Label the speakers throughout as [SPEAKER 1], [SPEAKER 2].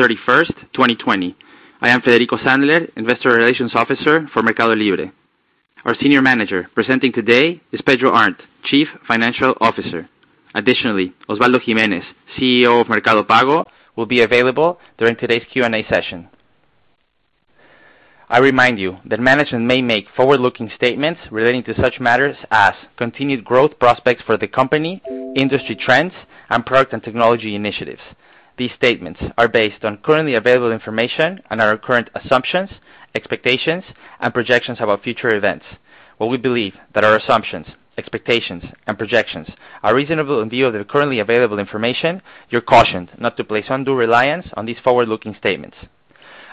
[SPEAKER 1] 31st, 2020. I am Federico Sandler, Investor Relations Officer for MercadoLibre. Our senior manager presenting today is Pedro Arnt, Chief Financial Officer. Additionally, Osvaldo Gimenez, CEO of Mercado Pago, will be available during today's Q&A session. I remind you that management may make forward-looking statements relating to such matters as continued growth prospects for the company, industry trends, and product and technology initiatives. These statements are based on currently available information and our current assumptions, expectations, and projections about future events. While we believe that our assumptions, expectations, and projections are reasonable in view of the currently available information, you're cautioned not to place undue reliance on these forward-looking statements.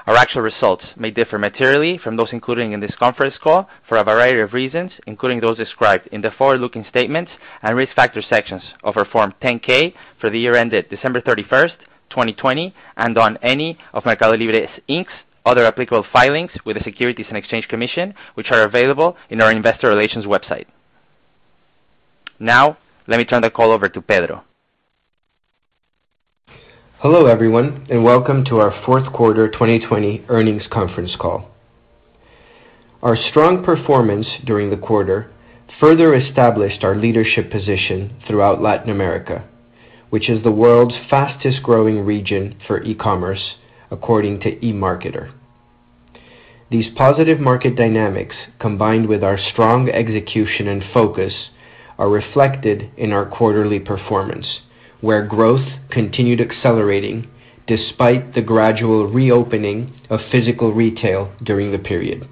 [SPEAKER 1] Our actual results may differ materially from those included in this conference call for a variety of reasons, including those described in the forward-looking statements and risk factor sections of our Form 10-K for the year ended December 31st, 2020, and on any of MercadoLibre, Inc.'s other applicable filings with the Securities and Exchange Commission, which are available in our investor relations website. Now, let me turn the call over to Pedro.
[SPEAKER 2] Hello, everyone, and welcome to our fourth quarter 2020 earnings conference call. Our strong performance during the quarter further established our leadership position throughout Latin America, which is the world's fastest-growing region for e-commerce, according to eMarketer. These positive market dynamics, combined with our strong execution and focus, are reflected in our quarterly performance, where growth continued accelerating despite the gradual reopening of physical retail during the period.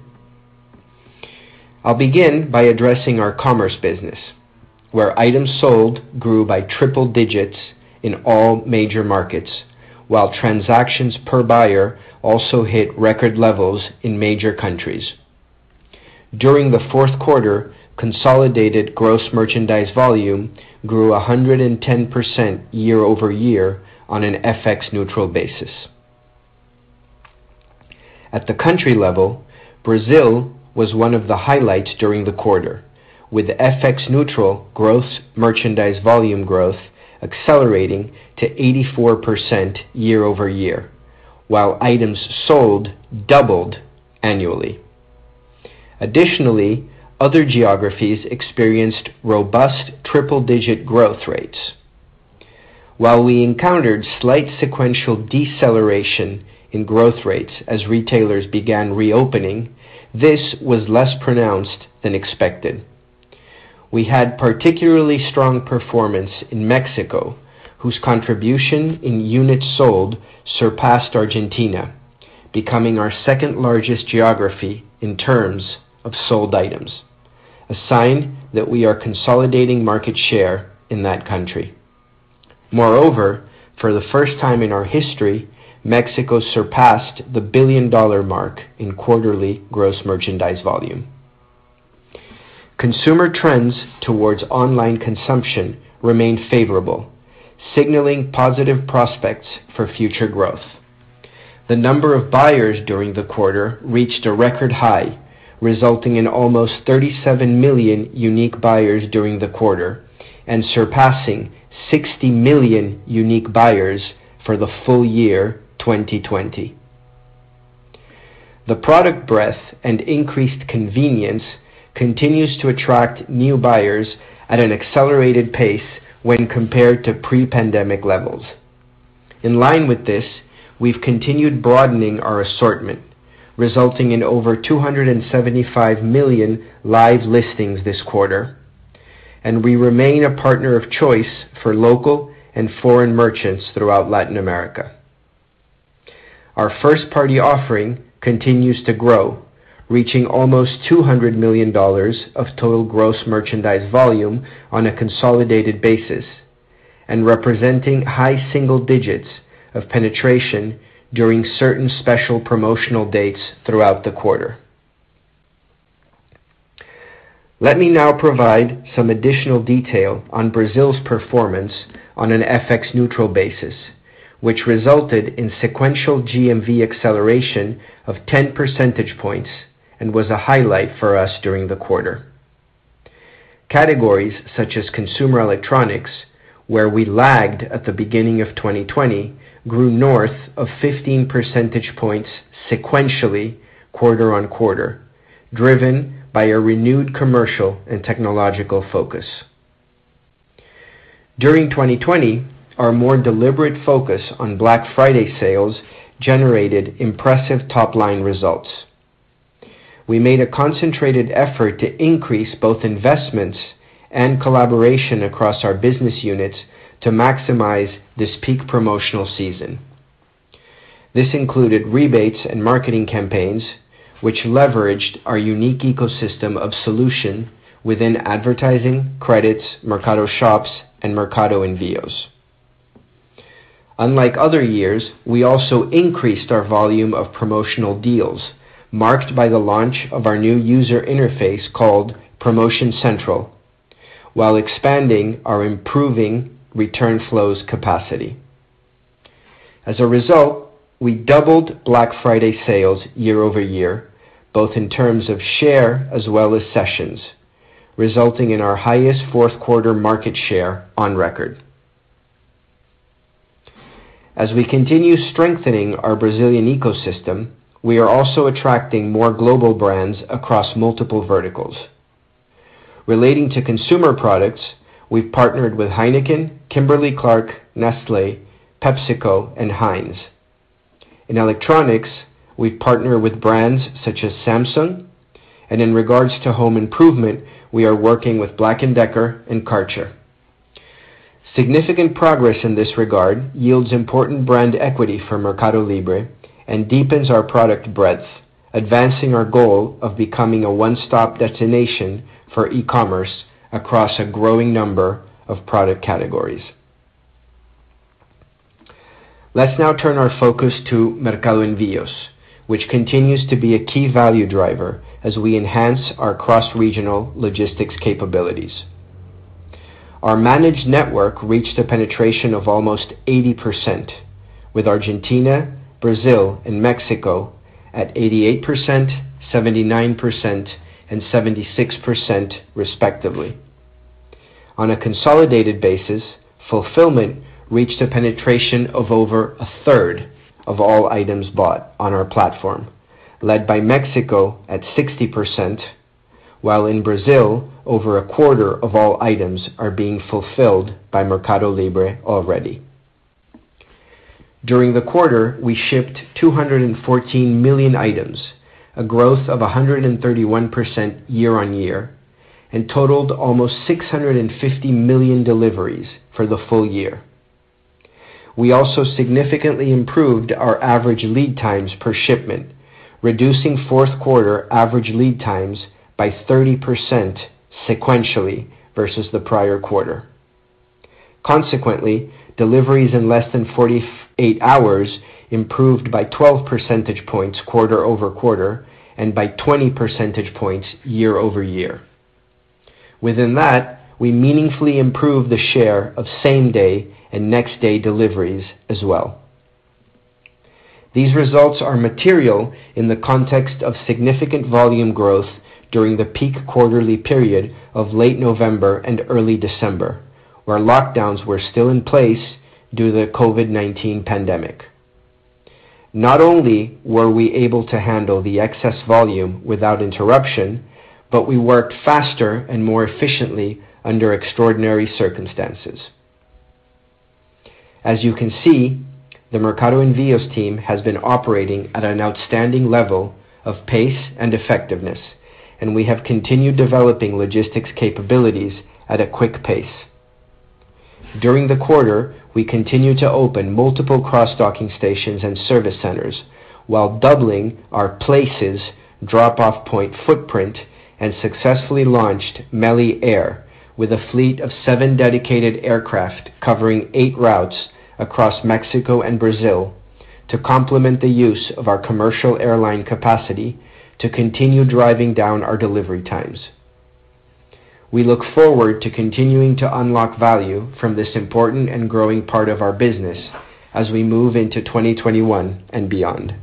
[SPEAKER 2] I'll begin by addressing our commerce business, where items sold grew by triple digits in all major markets, while transactions per buyer also hit record levels in major countries. During the fourth quarter, consolidated gross merchandise volume grew 110% year-over-year on an FX-neutral basis. At the country level, Brazil was one of the highlights during the quarter, with FX-neutral gross merchandise volume growth accelerating to 84% year-over-year, while items sold doubled annually. Additionally, other geographies experienced robust triple-digit growth rates. While we encountered slight sequential deceleration in growth rates as retailers began reopening, this was less pronounced than expected. We had particularly strong performance in Mexico, whose contribution in units sold surpassed Argentina, becoming our second-largest geography in terms of sold items, a sign that we are consolidating market share in that country. Moreover, for the first time in our history, Mexico surpassed the billion-dollar mark in quarterly gross merchandise volume. Consumer trends towards online consumption remain favorable, signaling positive prospects for future growth. The number of buyers during the quarter reached a record high, resulting in almost 37 million unique buyers during the quarter and surpassing 60 million unique buyers for the full year 2020. The product breadth and increased convenience continues to attract new buyers at an accelerated pace when compared to pre-pandemic levels. In line with this, we've continued broadening our assortment, resulting in over 275 million live listings this quarter, and we remain a partner of choice for local and foreign merchants throughout Latin America. Our first-party offering continues to grow, reaching almost $200 million of total gross merchandise volume on a consolidated basis and representing high single digits of penetration during certain special promotional dates throughout the quarter. Let me now provide some additional detail on Brazil's performance on an FX-neutral basis, which resulted in sequential GMV acceleration of 10 percentage points and was a highlight for us during the quarter. Categories such as consumer electronics, where we lagged at the beginning of 2020, grew north of 15 percentage points sequentially quarter-on-quarter, driven by a renewed commercial and technological focus. During 2020, our more deliberate focus on Black Friday sales generated impressive top-line results. We made a concentrated effort to increase both investments and collaboration across our business units to maximize this peak promotional season. This included rebates and marketing campaigns, which leveraged our unique ecosystem of solution within advertising, credits, Mercado Shops, and Mercado Envios. Unlike other years, we also increased our volume of promotional deals, marked by the launch of our new user interface called Promotion Central, while expanding our improving return flows capacity. As a result, we doubled Black Friday sales year-over-year, both in terms of share as well as sessions, resulting in our highest fourth quarter market share on record. As we continue strengthening our Brazilian ecosystem, we are also attracting more global brands across multiple verticals. Relating to consumer products, we've partnered with Heineken, Kimberly-Clark, Nestlé, PepsiCo, and Heinz. In electronics, we've partnered with brands such as Samsung, and in regards to home improvement, we are working with Black & Decker and Kärcher. Significant progress in this regard yields important brand equity for MercadoLibre and deepens our product breadth, advancing our goal of becoming a one-stop destination for e-commerce across a growing number of product categories. Let's now turn our focus to Mercado Envios, which continues to be a key value driver as we enhance our cross-regional logistics capabilities. Our managed network reached a penetration of almost 80%, with Argentina, Brazil, and Mexico at 88%, 79%, and 76% respectively. On a consolidated basis, fulfillment reached a penetration of over a third of all items bought on our platform, led by Mexico at 60%, while in Brazil, over a quarter of all items are being fulfilled by MercadoLibre already. During the quarter, we shipped 214 million items, a growth of 131% year-on-year, and totaled almost 650 million deliveries for the full year. We also significantly improved our average lead times per shipment, reducing fourth quarter average lead times by 30% sequentially versus the prior quarter. Consequently, deliveries in less than 48 hours improved by 12 percentage points quarter-over-quarter and by 20 percentage points year-over-year. Within that, we meaningfully improved the share of same-day and next-day deliveries as well. These results are material in the context of significant volume growth during the peak quarterly period of late November and early December, where lockdowns were still in place due to the COVID-19 pandemic. Not only were we able to handle the excess volume without interruption, but we worked faster and more efficiently under extraordinary circumstances. As you can see, the Mercado Envios team has been operating at an outstanding level of pace and effectiveness, and we have continued developing logistics capabilities at a quick pace. During the quarter, we continued to open multiple cross-docking stations and service centers while doubling our Places drop-off point footprint and successfully launched Meli Air with a fleet of seven dedicated aircraft covering eight routes across Mexico and Brazil to complement the use of our commercial airline capacity to continue driving down our delivery times. We look forward to continuing to unlock value from this important and growing part of our business as we move into 2021 and beyond.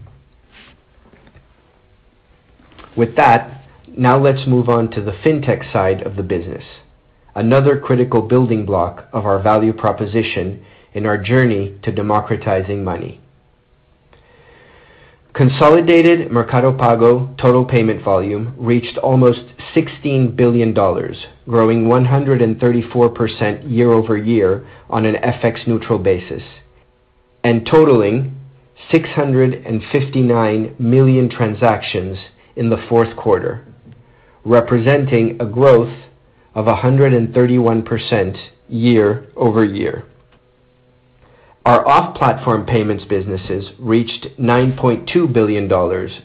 [SPEAKER 2] With that, now let's move on to the fintech side of the business, another critical building block of our value proposition in our journey to democratizing money. Consolidated Mercado Pago total payment volume reached almost $16 billion, growing 134% year-over-year on an FX neutral basis, and totaling 659 million transactions in the fourth quarter, representing a growth of 131% year-over-year. Our off-platform payments businesses reached $9.2 billion,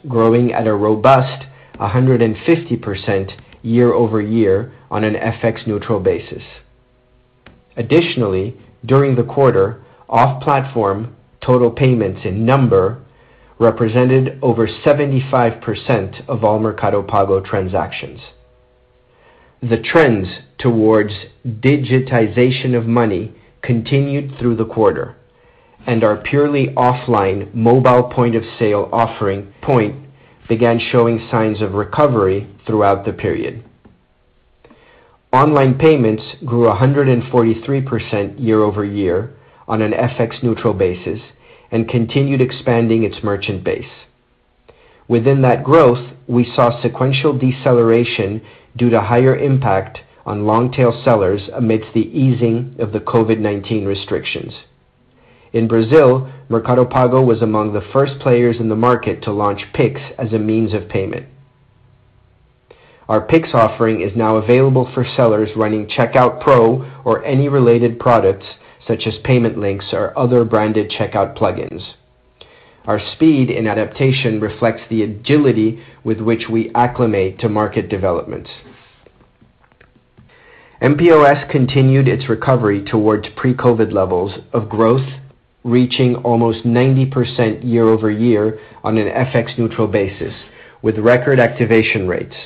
[SPEAKER 2] growing at a robust 150% year-over-year on an FX neutral basis. Additionally, during the quarter, off-platform total payments in number represented over 75% of all Mercado Pago transactions. The trends towards digitization of money continued through the quarter, and our purely offline mobile point-of-sale offering, Point, began showing signs of recovery throughout the period. Online payments grew 143% year-over-year on an FX neutral basis and continued expanding its merchant base. Within that growth, we saw sequential deceleration due to higher impact on long-tail sellers amidst the easing of the COVID-19 restrictions. In Brazil, Mercado Pago was among the first players in the market to launch Pix as a means of payment. Our Pix offering is now available for sellers running Checkout Pro or any related products such as payment links or other branded checkout plugins. Our speed in adaptation reflects the agility with which we acclimate to market developments. mPOS continued its recovery towards pre-COVID levels of growth, reaching almost 90% year-over-year on an FX neutral basis, with record activation rates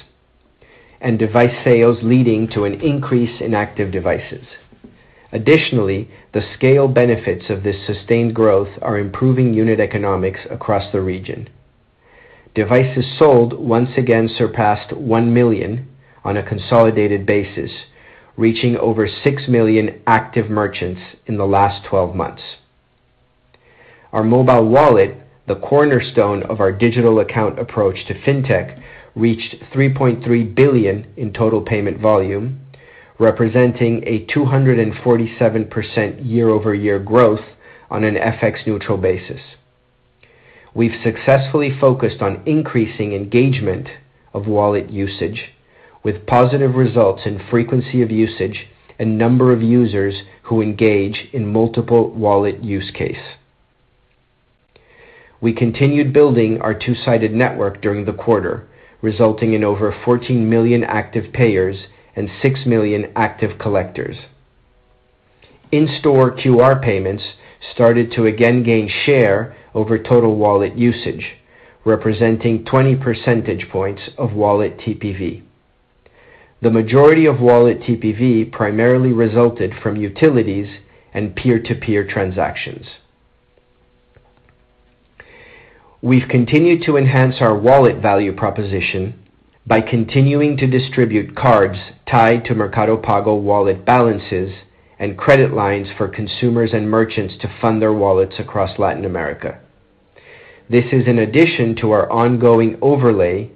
[SPEAKER 2] and device sales leading to an increase in active devices. Additionally, the scale benefits of this sustained growth are improving unit economics across the region. Devices sold once again surpassed 1 million on a consolidated basis, reaching over 6 million active merchants in the last 12 months. Our mobile wallet, the cornerstone of our digital account approach to fintech, reached 3.3 billion in total payment volume, representing a 247% year-over-year growth on an FX neutral basis. We've successfully focused on increasing engagement of wallet usage with positive results in frequency of usage and number of users who engage in multiple wallet use case. We continued building our two-sided network during the quarter, resulting in over 14 million active payers and 6 million active collectors. In-store QR payments started to again gain share over total wallet usage, representing 20 percentage points of wallet TPV. The majority of wallet TPV primarily resulted from utilities and peer-to-peer transactions. We've continued to enhance our wallet value proposition by continuing to distribute cards tied to Mercado Pago wallet balances and credit lines for consumers and merchants to fund their wallets across Latin America. This is in addition to our ongoing overlay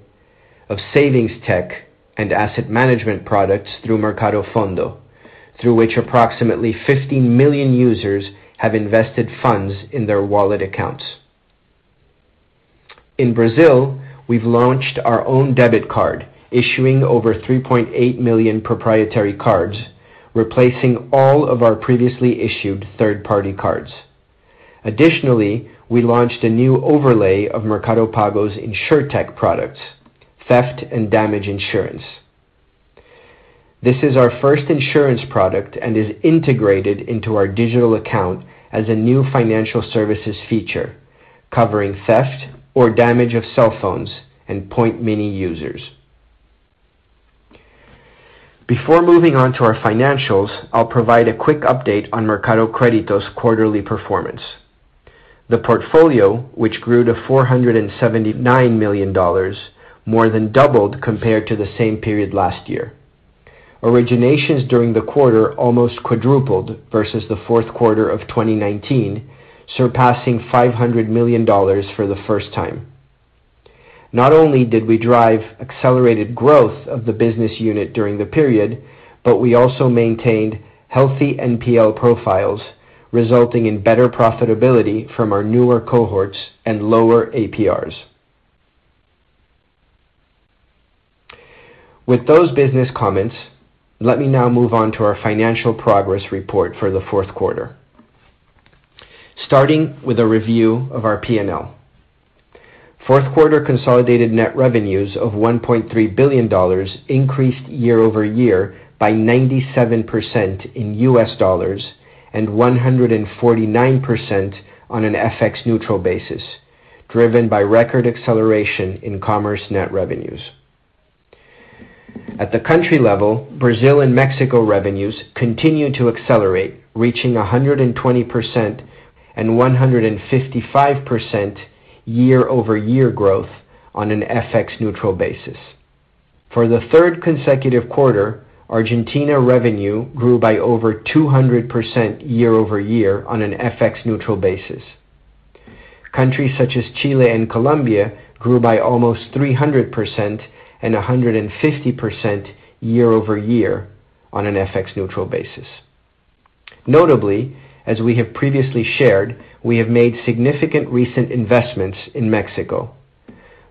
[SPEAKER 2] of savings tech and asset management products through Mercado Fondo, through which approximately 15 million users have invested funds in their wallet accounts. In Brazil, we've launched our own debit card, issuing over 3.8 million proprietary cards, replacing all of our previously issued third-party cards. Additionally, we launched a new overlay of Mercado Pago's Insurtech products, theft and damage insurance. This is our first insurance product and is integrated into our digital account as a new financial services feature, covering theft or damage of cell phones and Point Mini users. Before moving on to our financials, I'll provide a quick update on Mercado Crédito's quarterly performance. The portfolio, which grew to $479 million, more than doubled compared to the same period last year.
[SPEAKER 3] originations during the quarter almost quadrupled versus the fourth quarter of 2019, surpassing $500 million for the first time. Not only did we drive accelerated growth of the business unit during the period, but we also maintained healthy NPL profiles, resulting in better profitability from our newer cohorts and lower APRs. With those business comments, let me now move on to our financial progress report for the fourth quarter. Starting with a review of our P&L. Fourth quarter consolidated net revenues of $1.3 billion increased year-over-year by 97% in US dollars and 149% on an FX neutral basis, driven by record acceleration in commerce net revenues. At the country level, Brazil and Mexico revenues continued to accelerate, reaching 120% and 155% year-over-year growth on an FX neutral basis. For the third consecutive quarter, Argentina revenue grew by over 200% year-over-year on an FX neutral basis. Countries such as Chile and Colombia grew by almost 300% and 150% year-over-year on an FX neutral basis. Notably, as we have previously shared, we have made significant recent investments in Mexico.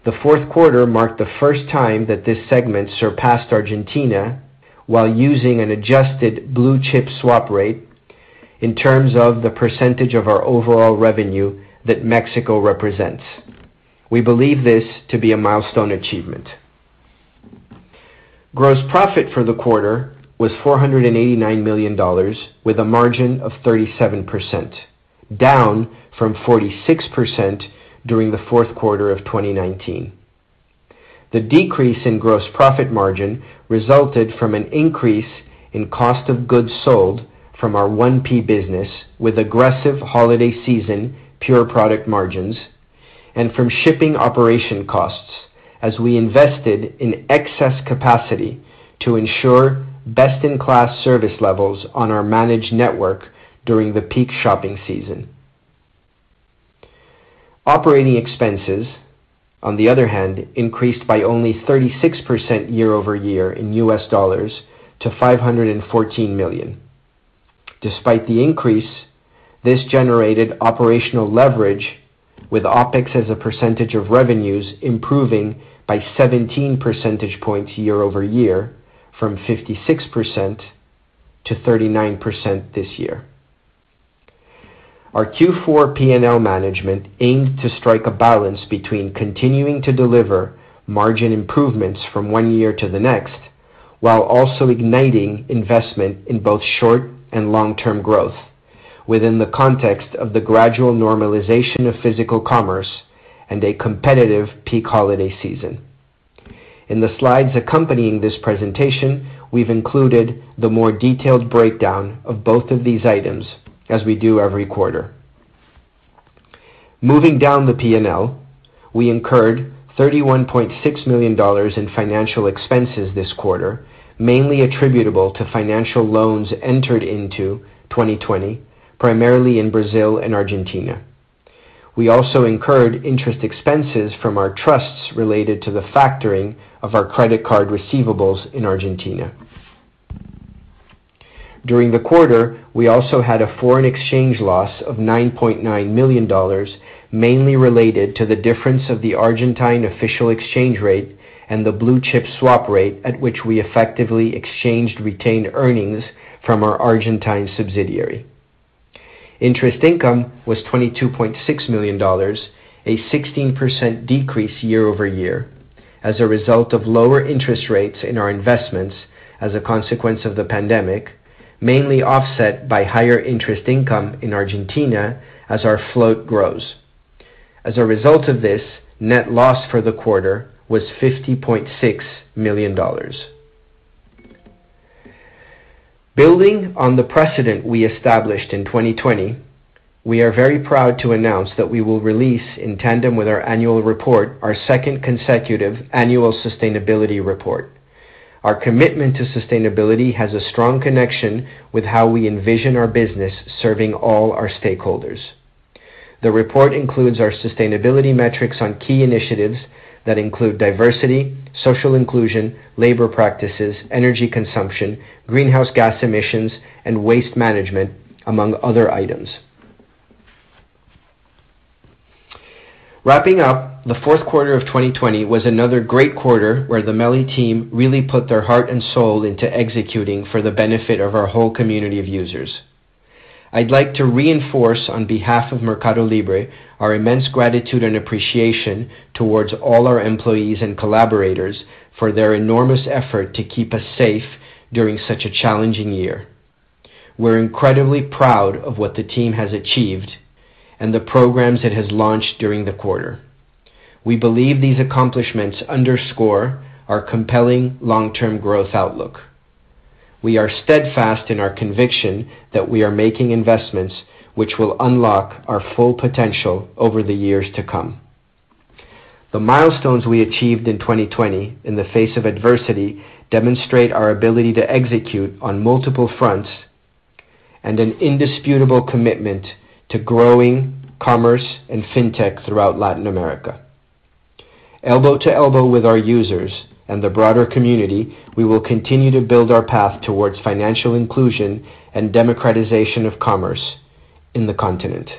[SPEAKER 3] The fourth quarter marked the first time that this segment surpassed Argentina while using an adjusted blue chip swap rate in terms of the percentage of our overall revenue that Mexico represents. We believe this to be a milestone achievement. Gross profit for the quarter was $489 million with a margin of 37%, down from 46% during the fourth quarter of 2019. The decrease in gross profit margin resulted from an increase in cost of goods sold from our 1P business with aggressive holiday season pure product margins and from shipping operation costs as we invested in excess capacity to ensure best-in-class service levels on our managed network during the peak shopping season. Operating expenses, on the other hand, increased by only 36% year-over-year in US dollars to 514 million. Despite the increase, this generated operational leverage with OpEx as a percentage of revenues improving by 17 percentage points year-over-year from 56% to 39% this year. Our Q4 P&L management aimed to strike a balance between continuing to deliver margin improvements from one year to the next, while also igniting investment in both short and long-term growth within the context of the gradual normalization of physical commerce and a competitive peak holiday season. In the slides accompanying this presentation, we've included the more detailed breakdown of both of these items as we do every quarter. Moving down the P&L, we incurred $31.6 million in financial expenses this quarter, mainly attributable to financial loans entered into 2020, primarily in Brazil and Argentina. We also incurred interest expenses from our trusts related to the factoring of our credit card receivables in Argentina. During the quarter, we also had a foreign exchange loss of $9.9 million, mainly related to the difference of the Argentine official exchange rate and the blue chip swap rate at which we effectively exchanged retained earnings from our Argentine subsidiary. Interest income was $22.6 million, a 16% decrease year-over-year as a result of lower interest rates in our investments as a consequence of the pandemic, mainly offset by higher interest income in Argentina as our float grows. As a result of this, net loss for the quarter was $50.6 million. Building on the precedent we established in 2020, we are very proud to announce that we will release, in tandem with our annual report, our second consecutive annual sustainability report.
[SPEAKER 2] Our commitment to sustainability has a strong connection with how we envision our business serving all our stakeholders. The report includes our sustainability metrics on key initiatives that include diversity, social inclusion, labor practices, energy consumption, greenhouse gas emissions, and waste management, among other items. Wrapping up, the fourth quarter of 2020 was another great quarter where the MELI team really put their heart and soul into executing for the benefit of our whole community of users. I'd like to reinforce on behalf of MercadoLibre our immense gratitude and appreciation towards all our employees and collaborators for their enormous effort to keep us safe during such a challenging year. We're incredibly proud of what the team has achieved and the programs it has launched during the quarter. We believe these accomplishments underscore our compelling long-term growth outlook. We are steadfast in our conviction that we are making investments which will unlock our full potential over the years to come. The milestones we achieved in 2020 in the face of adversity demonstrate our ability to execute on multiple fronts and an indisputable commitment to growing commerce and fintech throughout Latin America. Elbow to elbow with our users and the broader community, we will continue to build our path towards financial inclusion and democratization of commerce in the continent.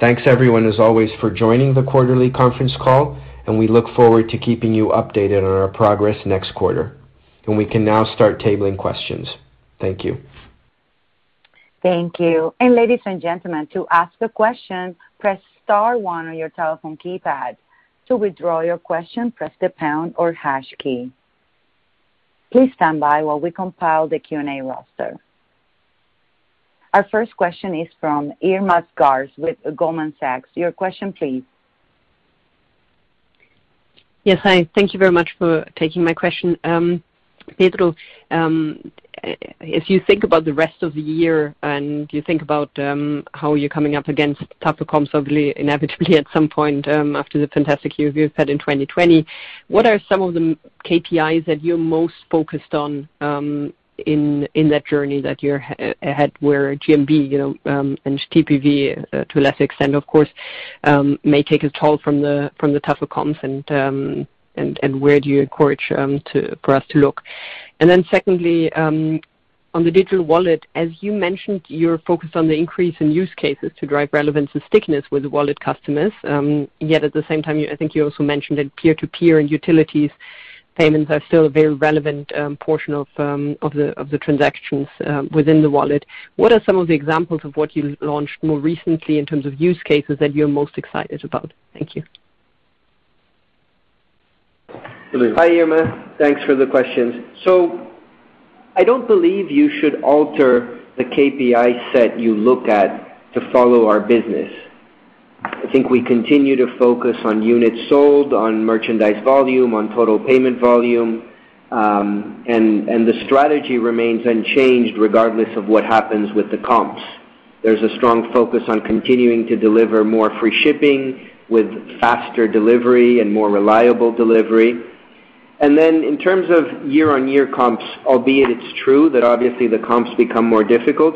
[SPEAKER 2] Thanks everyone, as always, for joining the quarterly conference call, and we look forward to keeping you updated on our progress next quarter. And We can now start tabling questions. Thank you.
[SPEAKER 4] Thank you. And ladies and gentlemen, to ask a question, press star one on your telephone keypad. To withdraw your question, press the pound or hash key. Please stand by while we compile the Q&A roster. Our first question is from Irma Sgarz with Goldman Sachs. Your question, please.
[SPEAKER 5] Yes. Hi. Thank you very much for taking my question. Um, Pedro, um, as you think about the rest of the year and you think about um, how you're coming up against tougher comps, obviously, inevitably at some point um, after the fantastic year you've had in 2020, what are some of the KPIs that you're most focused on um, in in that journey that you're ahead where GMV and TPV, uh, to a lesser extent, of course, may take a toll from the tougher comps and um and where do you encourage for us to look? And then secondly, um, on the digital wallet, as you mentioned, you're focused on the increase in use cases to drive relevance and stickiness with wallet customers. Um, yet at the same time, I think you also mentioned that peer-to-peer and utilities payments are still a very relevant um, portion of the transactions within the wallet. What are some of the examples of what you launched more recently in terms of use cases that you're most excited about? Thank you.
[SPEAKER 2] Hi, Irma. Thanks for the questions. So I don't believe you should alter the KPI set you look at to follow our business. I think we continue to focus on units sold, on merchandise volume, on total payment volume, um, and the strategy remains unchanged regardless of what happens with the comps. There's a strong focus on continuing to deliver more free shipping with faster delivery and more reliable delivery. And then in terms of year-on-year comps, albeit it's true that obviously the comps become more difficult,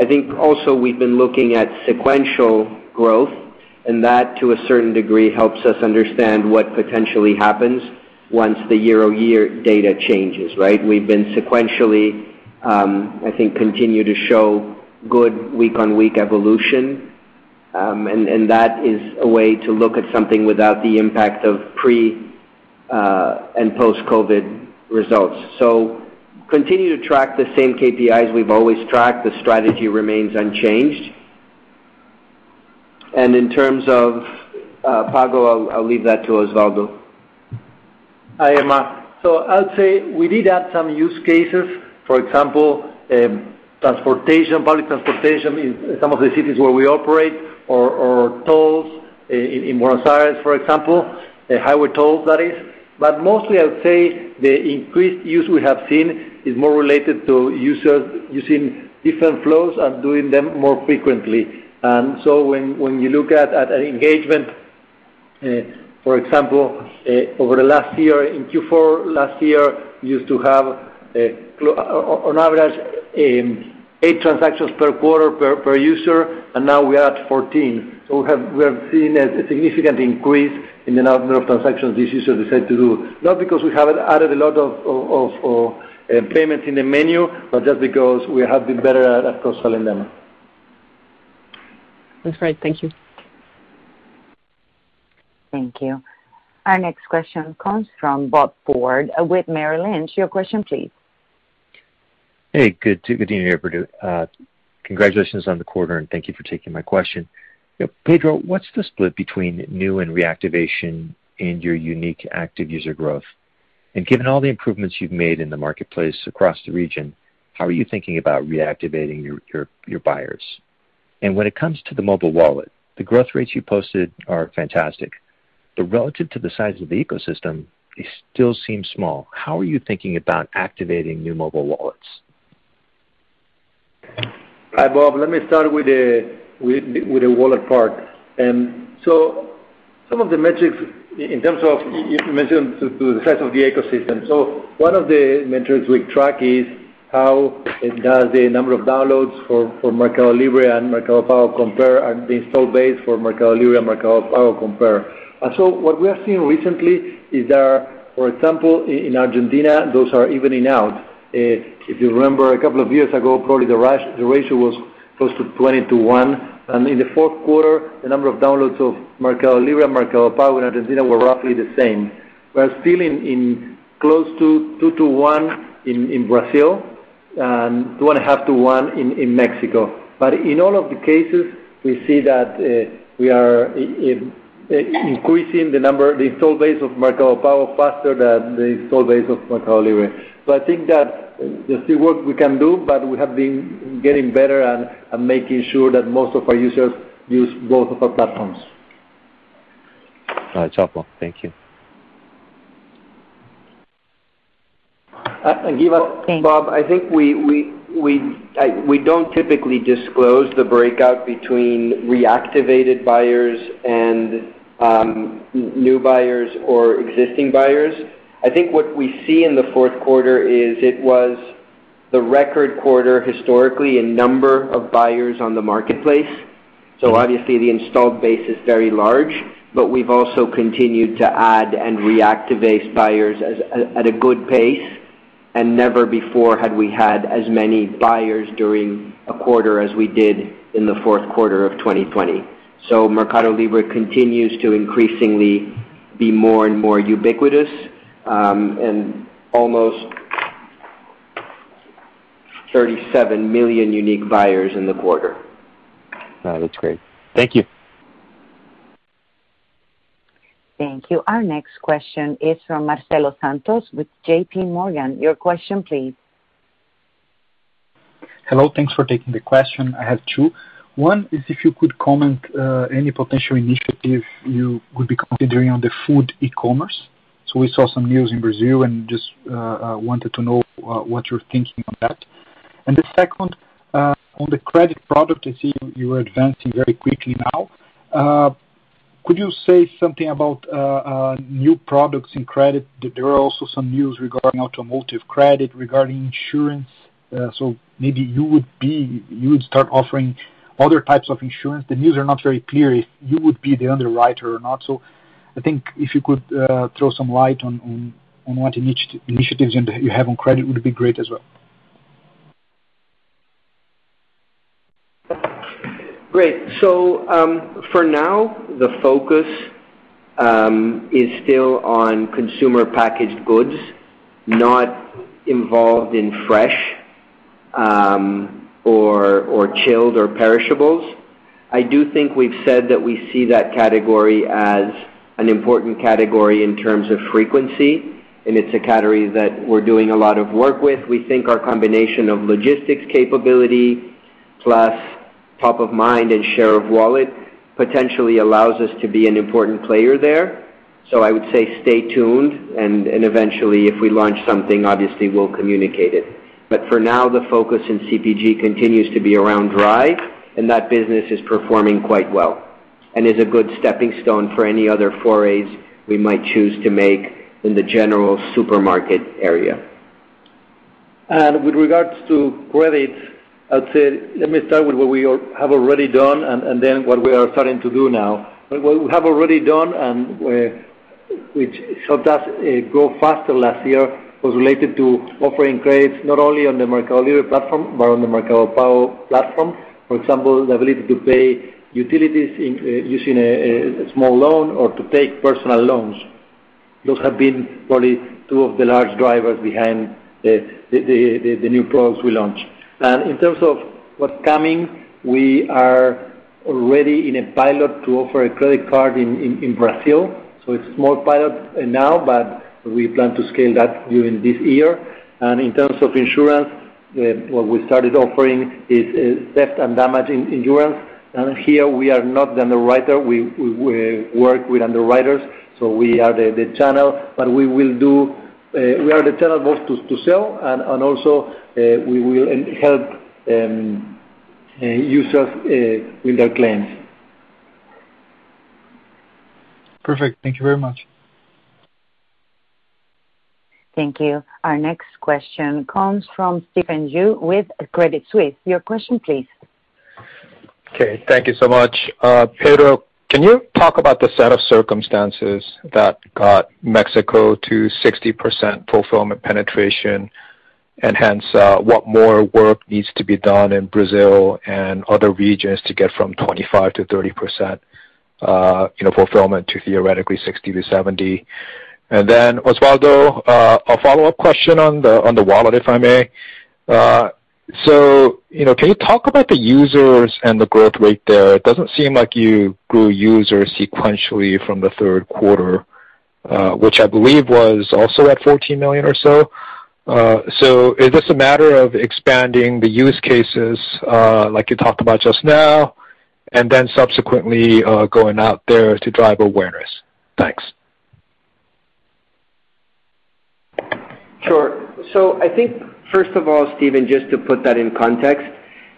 [SPEAKER 2] I think also we've been looking at sequential growth, and that, to a certain degree, helps us understand what potentially happens once the year-over-year data changes, right? We've been sequentially, um, I think, continue to show good week-on-week evolution, um, and that is a way to look at something without the impact of pre Uh, and post-COVID results. So continue to track the same KPIs we've always tracked. The strategy remains unchanged. And in terms of uh, Pago, I'll leave that to Osvaldo.
[SPEAKER 6] Hi, Irma. I'd say we did add some use cases. For example, um, transportation, public transportation in some of the cities where we operate or tolls uh, in Buenos Aires, for example, highway tolls, that is. But mostly, I would say the increased use we have seen is more related to users using different flows and doing them more frequently. And so when you look at engagement, uh, for example, uh, over the last year, in Q4 last year, used to have uh, on average um, eight transactions per quarter per user, and now we are at 14. We have seen a significant increase in the number of transactions these users decide to do, not because we have added a lot of uh, payments in the menu, but just because we have been better at cross-selling them.
[SPEAKER 5] That's great. Thank you.
[SPEAKER 4] Thank you. Our next question comes from Bob Ford uh, with Merrill Lynch. Your question, please.
[SPEAKER 7] Hey, good to evening, everybody. Uh, congratulations on the quarter, and thank you for taking my question. Pedro, what's the split between new and reactivation in your unique active user growth? And given all the improvements you've made in the marketplace across the region, how are you thinking about reactivating your buyers? And when it comes to the mobile wallet, the growth rates you posted are fantastic, but relative to the size of the ecosystem, they still seem small. How are you thinking about activating new mobile wallets?
[SPEAKER 6] Hi, Bob. Let me start with the with with the wallet part. Um so some of the metrics in terms of, you mentioned the size of the ecosystem. So one of the metrics we track is how does the number of downloads for MercadoLibre and Mercado Pago compare, and the install base for MercadoLibre and Mercado Pago compare. So what we are seeing recently is that, for example, in Argentina, those are evening out. If you remember a couple of years ago, probably the ratio was close to 20 to one. And in the fourth quarter, the number of downloads of MercadoLibre and Mercado Pago in Argentina were roughly the same. We're still in close to two to one in Brazil and two and a half to one in Mexico. But in all of the cases, we see that uh, we are Uh, increasing the number, the install base of Mercado Pago faster than the install base of MercadoLibre. I think that uh, there's still work we can do, but we have been getting better and making sure that most of our users use both of our platforms.
[SPEAKER 7] Uh, That's helpful. Thank you.
[SPEAKER 2] Give us, Bob, I think we don't typically disclose the breakout between reactivated buyers and Um, new buyers or existing buyers. I think what we see in the fourth quarter is it was the record quarter historically in number of buyers on the marketplace. So obviously the installed base is very large, but we've also continued to add and reactivate buyers at a good pace, and never before had we had as many buyers during a quarter as we did in the fourth quarter of 2020. MercadoLibre continues to increasingly be more and more ubiquitous, um, and almost 37 million unique buyers in the quarter.
[SPEAKER 7] Ah, that's great. Thank you.
[SPEAKER 4] Thank you. Our next question is from Marcelo Santos with JP Morgan. Your question, please.
[SPEAKER 8] Hello. Thanks for taking the question. I have two. One is if you could comment uh, any potential initiative you would be considering on the food e-commerce. So we saw some news in Brazil and just uh, uh, wanted to know what you're thinking on that. And the second, on the credit product, I see you are advancing very quickly now. Could you say something about new products in credit? There are also some news regarding automotive credit, regarding insurance. So, maybe you would be you would start offering other types of insurance. The news are not very clear if you would be the underwriter or not. So I think if you could uh, throw some light on on what initiatives you have on credit would be great as well.
[SPEAKER 2] Great. So um for now, the focus um, is still on consumer packaged goods, not involved in fresh um, or chilled or perishables. I do think we've said that we see that category as an important category in terms of frequency, and it's a category that we're doing a lot of work with. We think our combination of logistics capability plus top of mind and share of wallet potentially allows us to be an important player there. So I would say stay tuned, and eventually, if we launch something, obviously we'll communicate it. But for now, the focus in CPG continues to be around dry, and that business is performing quite well and is a good stepping stone for any other forays we might choose to make in the general supermarket area.
[SPEAKER 6] And With regards to credits, I'd say, let me start with what we have already done and then what we are starting to do now. What we have already done and uh, which helped us uh, grow faster last year was related to offering credits not only on the MercadoLibre platform, but on the Mercado Pago platform. For example, the ability to pay utilities uh, using a small loan or to take personal loans. Those have been probably two of the large drivers behind the new products we launched. And in terms of what's coming, we are already in a pilot to offer a credit card in Brazil. So it's a small pilot uh, now, but we plan to scale that during this year. And in terms of insurance, uh, what we started offering is uh, theft and damage insurance. And here we are not the underwriter. We work with underwriters, so we are the channel. But we will do uh we are the channel both to sell and also uh, we will help um, users with their claims.
[SPEAKER 8] Perfect. Thank you very much.
[SPEAKER 4] Thank you. Our next question comes from Stephen Ju with Credit Suisse. Your question, please.
[SPEAKER 9] Okay. Thank you so much. Uh, Pedro, can you talk about the set of circumstances that got Mexico to 60% fulfillment penetration, and hence, uh, what more work needs to be done in Brazil and other regions to get from 25%-30% uh, fulfillment to theoretically 60%-70%? Osvaldo, uh, a follow-up question on the on the wallet, if I may. Uh so you know, can you talk about the users and the growth rate there? It doesn't seem like you grew users sequentially from the third quarter, which I believe was also at 14 million or so. Uh so is this a matter of expanding the use cases, like you talked about just now, and then subsequently going out there to drive awareness? Thanks.
[SPEAKER 2] Sure. So I think first of all, Stephen, just to put that in context,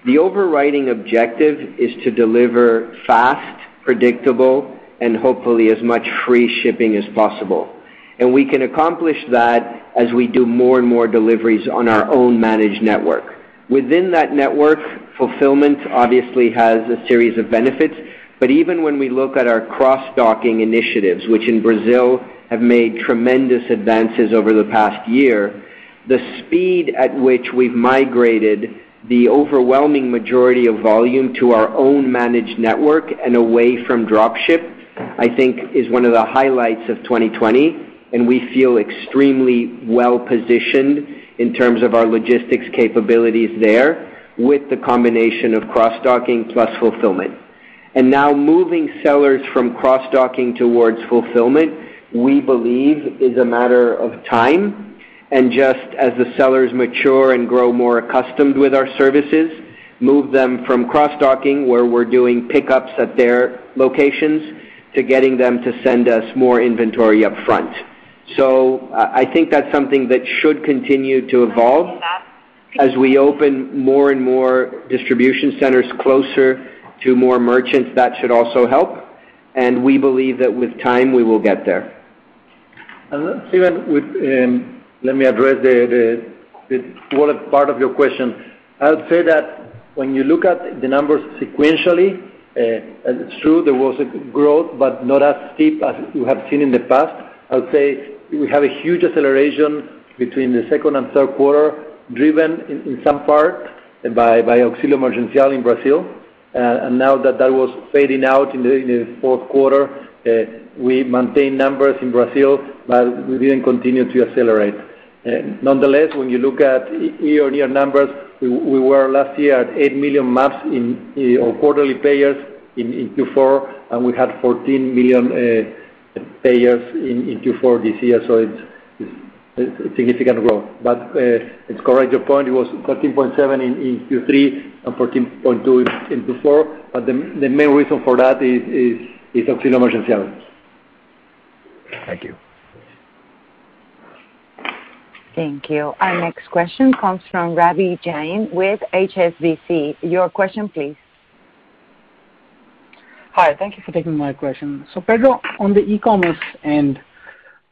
[SPEAKER 2] the overriding objective is to deliver fast, predictable, and hopefully as much free shipping as possible. And we can accomplish that as we do more and more deliveries on our own managed network. Within that network, fulfillment obviously has a series of benefits. But even when we look at our cross-docking initiatives, which in Brazil have made tremendous advances over the past year, the speed at which we've migrated the overwhelming majority of volume to our own managed network and away from drop ship, I think is one of the highlights of 2020, and we feel extremely well-positioned in terms of our logistics capabilities there with the combination of cross-docking plus fulfillment. And now moving sellers from cross-docking towards fulfillment, we believe is a matter of time. And Just as the sellers mature and grow more accustomed with our services, move them from cross-docking, where we're doing pickups at their locations, to getting them to send us more inventory up front. So uh, I think that's something that should continue to evolve. As we open more and more distribution centers closer to more merchants, that should also help, and we believe that with time, we will get there.
[SPEAKER 6] Uh, Stephen, um, let me address the wallet part of your question. I would say that when you look at the numbers sequentially, uh, it's true there was a growth, but not as steep as you have seen in the past. I would say we have a huge acceleration between the second and third quarter, driven in some part by Auxílio Emergencial in Brazil. Uh, now that that was fading out in the fourth quarter, uh, we maintained numbers in Brazil, but we didn't continue to accelerate. Uh, nonetheless, when you look at year-on-year numbers, we were last year at 8 million MAPs in or quarterly payers in Q4, and we had 14 million payers in Q4 this year. So it's significant growth. But uh, it's correct, your point, it was 13.7 in Q3 and 14.2 in Q4. but the main reason for that is Auxílio Emergencial.
[SPEAKER 9] Thank you.
[SPEAKER 4] Thank you. Our next question comes from Ravi Jain with HSBC. Your question, please.
[SPEAKER 10] Hi. Thank you for taking my question. So Pedro, on the e-commerce end,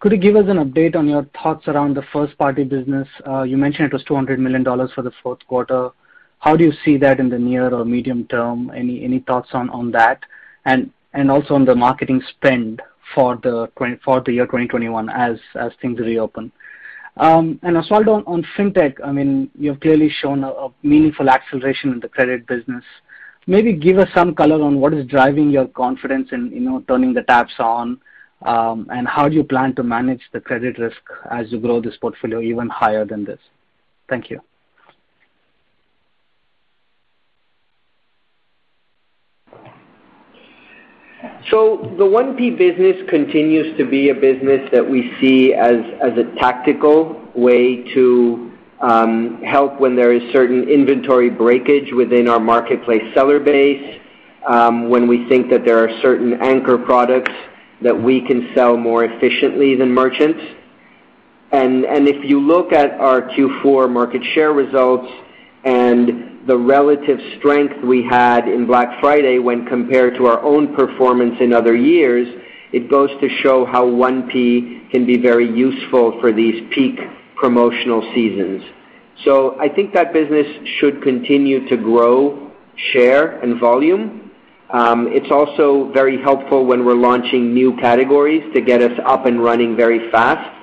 [SPEAKER 10] Could you give us an update on your thoughts around the first-party business? Uh, you mentioned it was $200 million for the fourth quarter. How do you see that in the near or medium term? Any any thoughts on on that? And and also on the marketing spend for the for the year 2021 as as things reopen. Um, Osvaldo, on on fintech, I mean, you have clearly shown a meaningful acceleration in the credit business. Maybe give us some color on what is driving your confidence in you know turning the taps on, Um, and how do you plan to manage the credit risk as you grow this portfolio even higher than this? Thank you.
[SPEAKER 2] So the 1P business continues to be a business that we see as a tactical way to um, help when there is certain inventory breakage within our marketplace seller base, um, when we think that there are certain anchor products that we can sell more efficiently than merchants. And, and If you look at our Q4 market share results and the relative strength we had in Black Friday when compared to our own performance in other years, it goes to show how 1P can be very useful for these peak promotional seasons. So I think that business should continue to grow share and volume. Um, it's also very helpful when we're launching new categories to get us up and running very fast.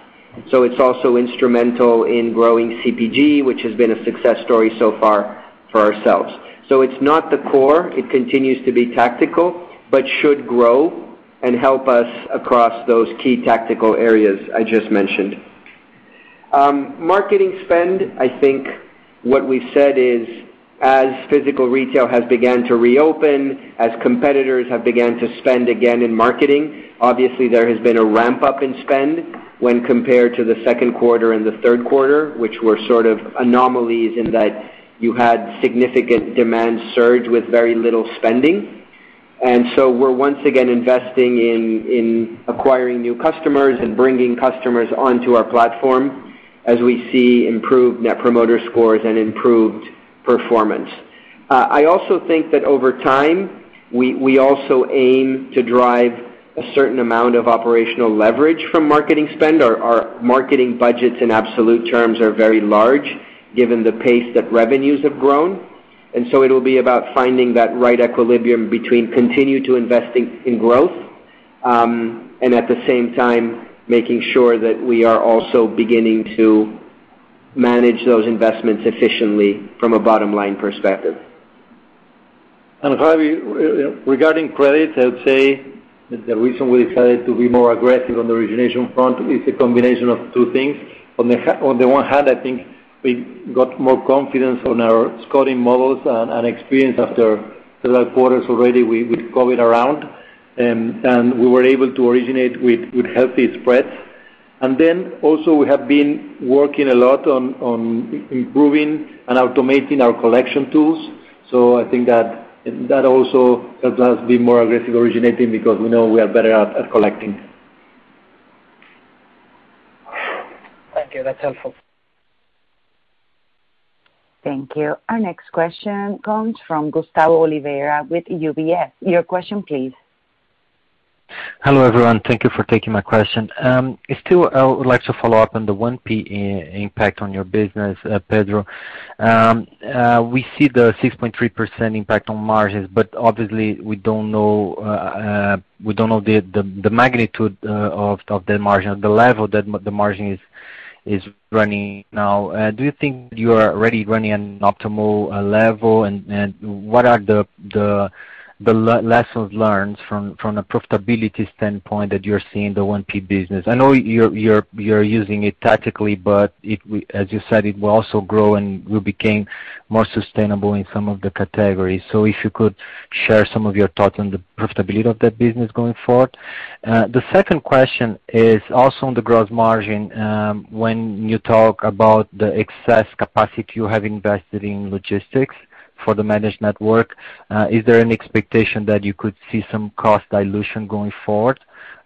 [SPEAKER 2] So It's also instrumental in growing CPG, which has been a success story so far for ourselves. So It's not the core. It continues to be tactical, but should grow and help us across those key tactical areas I just mentioned. Um, marketing spend, I think what we've said is, as physical retail has began to reopen, as competitors have began to spend again in marketing, obviously there has been a ramp-up in spend when compared to the second quarter and the third quarter, which were sort of anomalies in that you had significant demand surge with very little spending. And so We're once again investing in, in acquiring new customers and bringing customers onto our platform as we see improved Net Promoter Scores and improved performance. Uh, I also think that over time, we we also aim to drive a certain amount of operational leverage from marketing spend. Our marketing budgets in absolute terms are very large given the pace that revenues have grown. And so It'll be about finding that right equilibrium between continue to investing in growth, um, and at the same time, making sure that we are also beginning to manage those investments efficiently from a bottom-line perspective.
[SPEAKER 6] Ravi, regarding credit, I would say that the reason we decided to be more aggressive on the origination front is a combination of two things. On the one hand, I think we got more confidence on our scoring models and experience after several quarters already with COVID around, um, and we were able to originate with, with healthy spreads. And then also we have been working a lot on improving and automating our collection tools. So I think that that also helps us be more aggressive originating because we know we are better at collecting.
[SPEAKER 10] Thank you. That's helpful.
[SPEAKER 4] Thank you. Our next question comes from Gustavo Oliveira with UBS. Your question, please.
[SPEAKER 11] Hello, everyone. Thank you for taking my question. Um, still, I would like to follow up on the 1P impact on your business, uh, Pedro. Um, uh, we see the 6.3% impact on margins, but obviously we don't know uh uh we don't know the magnitude uh, of the margin, the level that the margin is running now. Do you think you are already running an optimal level, and what are the lessons learned from from a profitability standpoint that you're seeing the 1P business? I know you're you're you're using it tactically, but as you said, it will also grow and will become more sustainable in some of the categories. So if you could share some of your thoughts on the profitability of that business going forward. Uh, the second question is also on the gross margin. Um, when you talk about the excess capacity you have invested in logistics for the managed network, uh, is there an expectation that you could see some cost dilution going forward,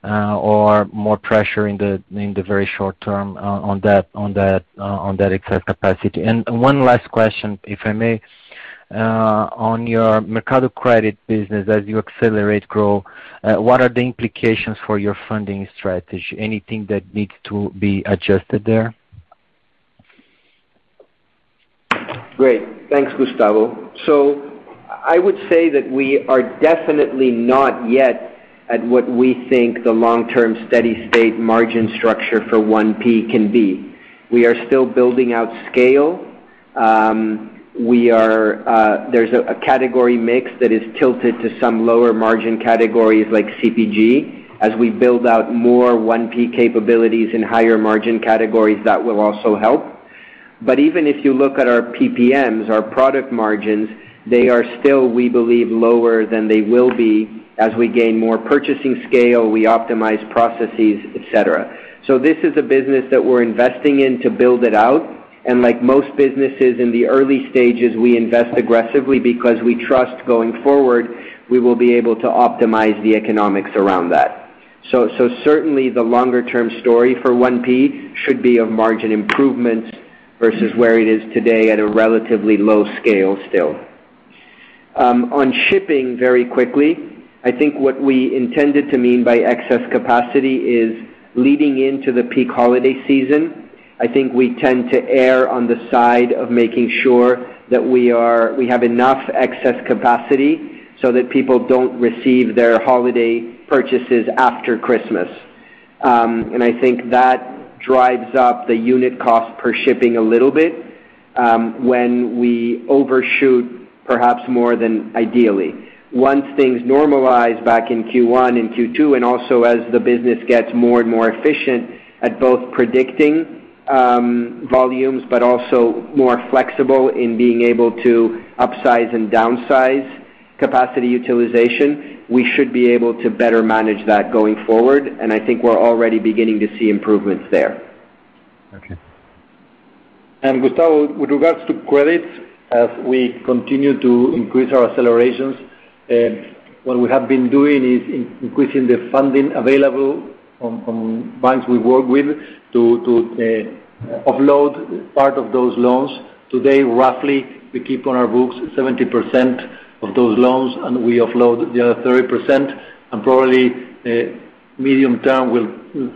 [SPEAKER 11] uh, or more pressure in the in the very short term uh, on that on that uh on that excess capacity? And one last question, if I may. on your Mercado Credit business as you accelerate growth, what are the implications for your funding strategy? Anything that needs to be adjusted there?
[SPEAKER 2] Great. Thanks, Gustavo. So I would say that we are definitely not yet at what we think the long-term steady state margin structure for 1P can be. We are still building out scale. Um we are uh there's a category mix that is tilted to some lower margin categories like CPG. As we build out more 1P capabilities in higher margin categories, that will also help. But even if you look at our PPMs, our product margins, they are still, we believe, lower than they will be as we gain more purchasing scale, we optimize processes, et cetera. This is a business that we're investing in to build it out, and like most businesses in the early stages, we invest aggressively because we trust going forward, we will be able to optimize the economics around that. So, so Certainly the longer-term story for 1P should be of margin improvements versus where it is today at a relatively low scale still. On shipping, very quickly, I think what we intended to mean by excess capacity is leading into the peak holiday season. I think we tend to err on the side of making sure that we are we have enough excess capacity so that people don't receive their holiday purchases after Christmas. Um, and I think that drives up the unit cost per shipping a little bit, um, when we overshoot perhaps more than ideally. Once things normalize back in Q1 and Q2, and also as the business gets more and more efficient at both predicting um, volumes, but also more flexible in being able to upsize and downsize capacity utilization, we should be able to better manage that going forward, and I think we're already beginning to see improvements there.
[SPEAKER 11] Okay.
[SPEAKER 6] And Gustavo, with regards to credits, as we continue to increase our accelerations, eh, what we have been doing is increasing the funding available from banks we work with to eh, offload part of those loans. Today, roughly, we keep on our books 70% of those loans, and we offload the other 30%. And probably, uh, medium term,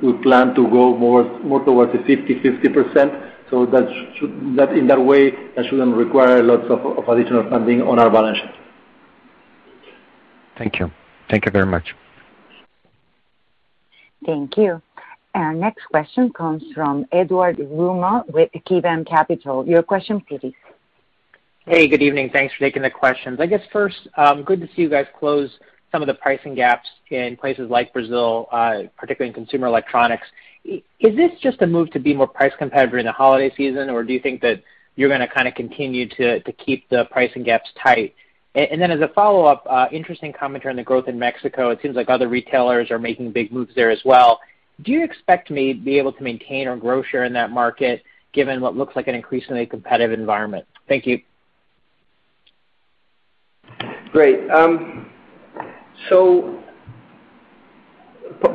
[SPEAKER 6] we plan to go more more towards the 50/50%. That that in that way, that shouldn't require lots of additional funding on our balance sheet.
[SPEAKER 11] Thank you. Thank you very much.
[SPEAKER 4] Thank you. Our next question comes from Edward Yruma with KeyBanc Capital. Your question, please.
[SPEAKER 12] Hey, good evening. Thanks for taking the questions. I guess first, um, good to see you guys close some of the pricing gaps in places like Brazil, uh, particularly in consumer electronics. Is this just a move to be more price competitive during the holiday season, or do you think that you're going to kind of continue to keep the pricing gaps tight? And then as a follow-up, uh, interesting commentary on the growth in Mexico. It seems like other retailers are making big moves there as well. Do you expect to be able to maintain or grow share in that market given what looks like an increasingly competitive environment? Thank you.
[SPEAKER 2] Great. Um, so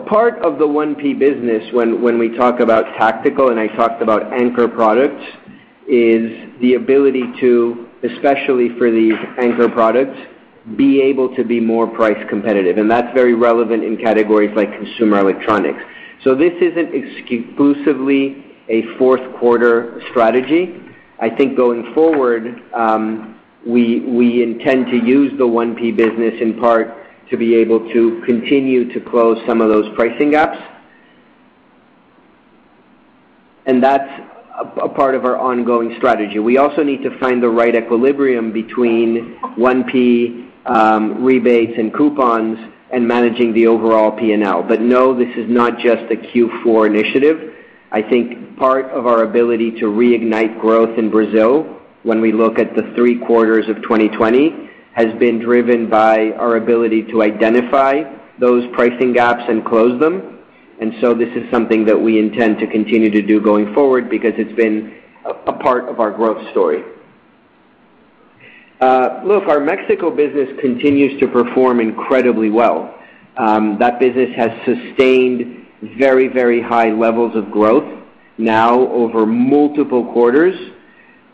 [SPEAKER 2] part of the 1P business when we talk about tactical, and I talked about anchor products, is the ability to, especially for these anchor products, be able to be more price competitive. And that's very relevant in categories like consumer electronics. So this isn't exclusively a fourth quarter strategy. I think going forward, um, we we intend to use the 1P business in part to be able to continue to close some of those pricing gaps. And That's a part of our ongoing strategy. We also need to find the right equilibrium between 1P um, rebates and coupons and managing the overall P&L. But No, this is not just a Q4 initiative. I think part of our ability to reignite growth in Brazil, when we look at the three quarters of 2020, has been driven by our ability to identify those pricing gaps and close them. And so This is something that we intend to continue to do going forward because it's been a part of our growth story. Uh, look, our Mexico business continues to perform incredibly well. Um, that business has sustained very, very high levels of growth now over multiple quarters.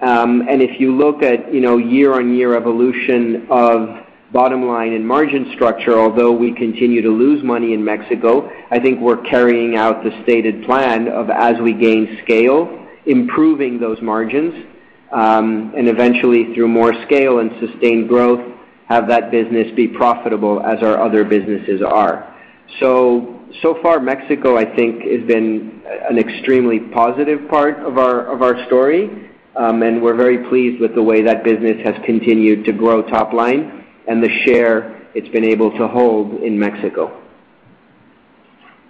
[SPEAKER 2] Um, if you look at you know, year-on-year evolution of bottom line and margin structure, although we continue to lose money in Mexico, I think we're carrying out the stated plan of as we gain scale, improving those margins, um, and eventually through more scale and sustained growth, have that business be profitable as our other businesses are. So so far, Mexico, I think, has been an extremely positive part of our of our story. Um, and we're very pleased with the way that business has continued to grow top line and the share it's been able to hold in Mexico.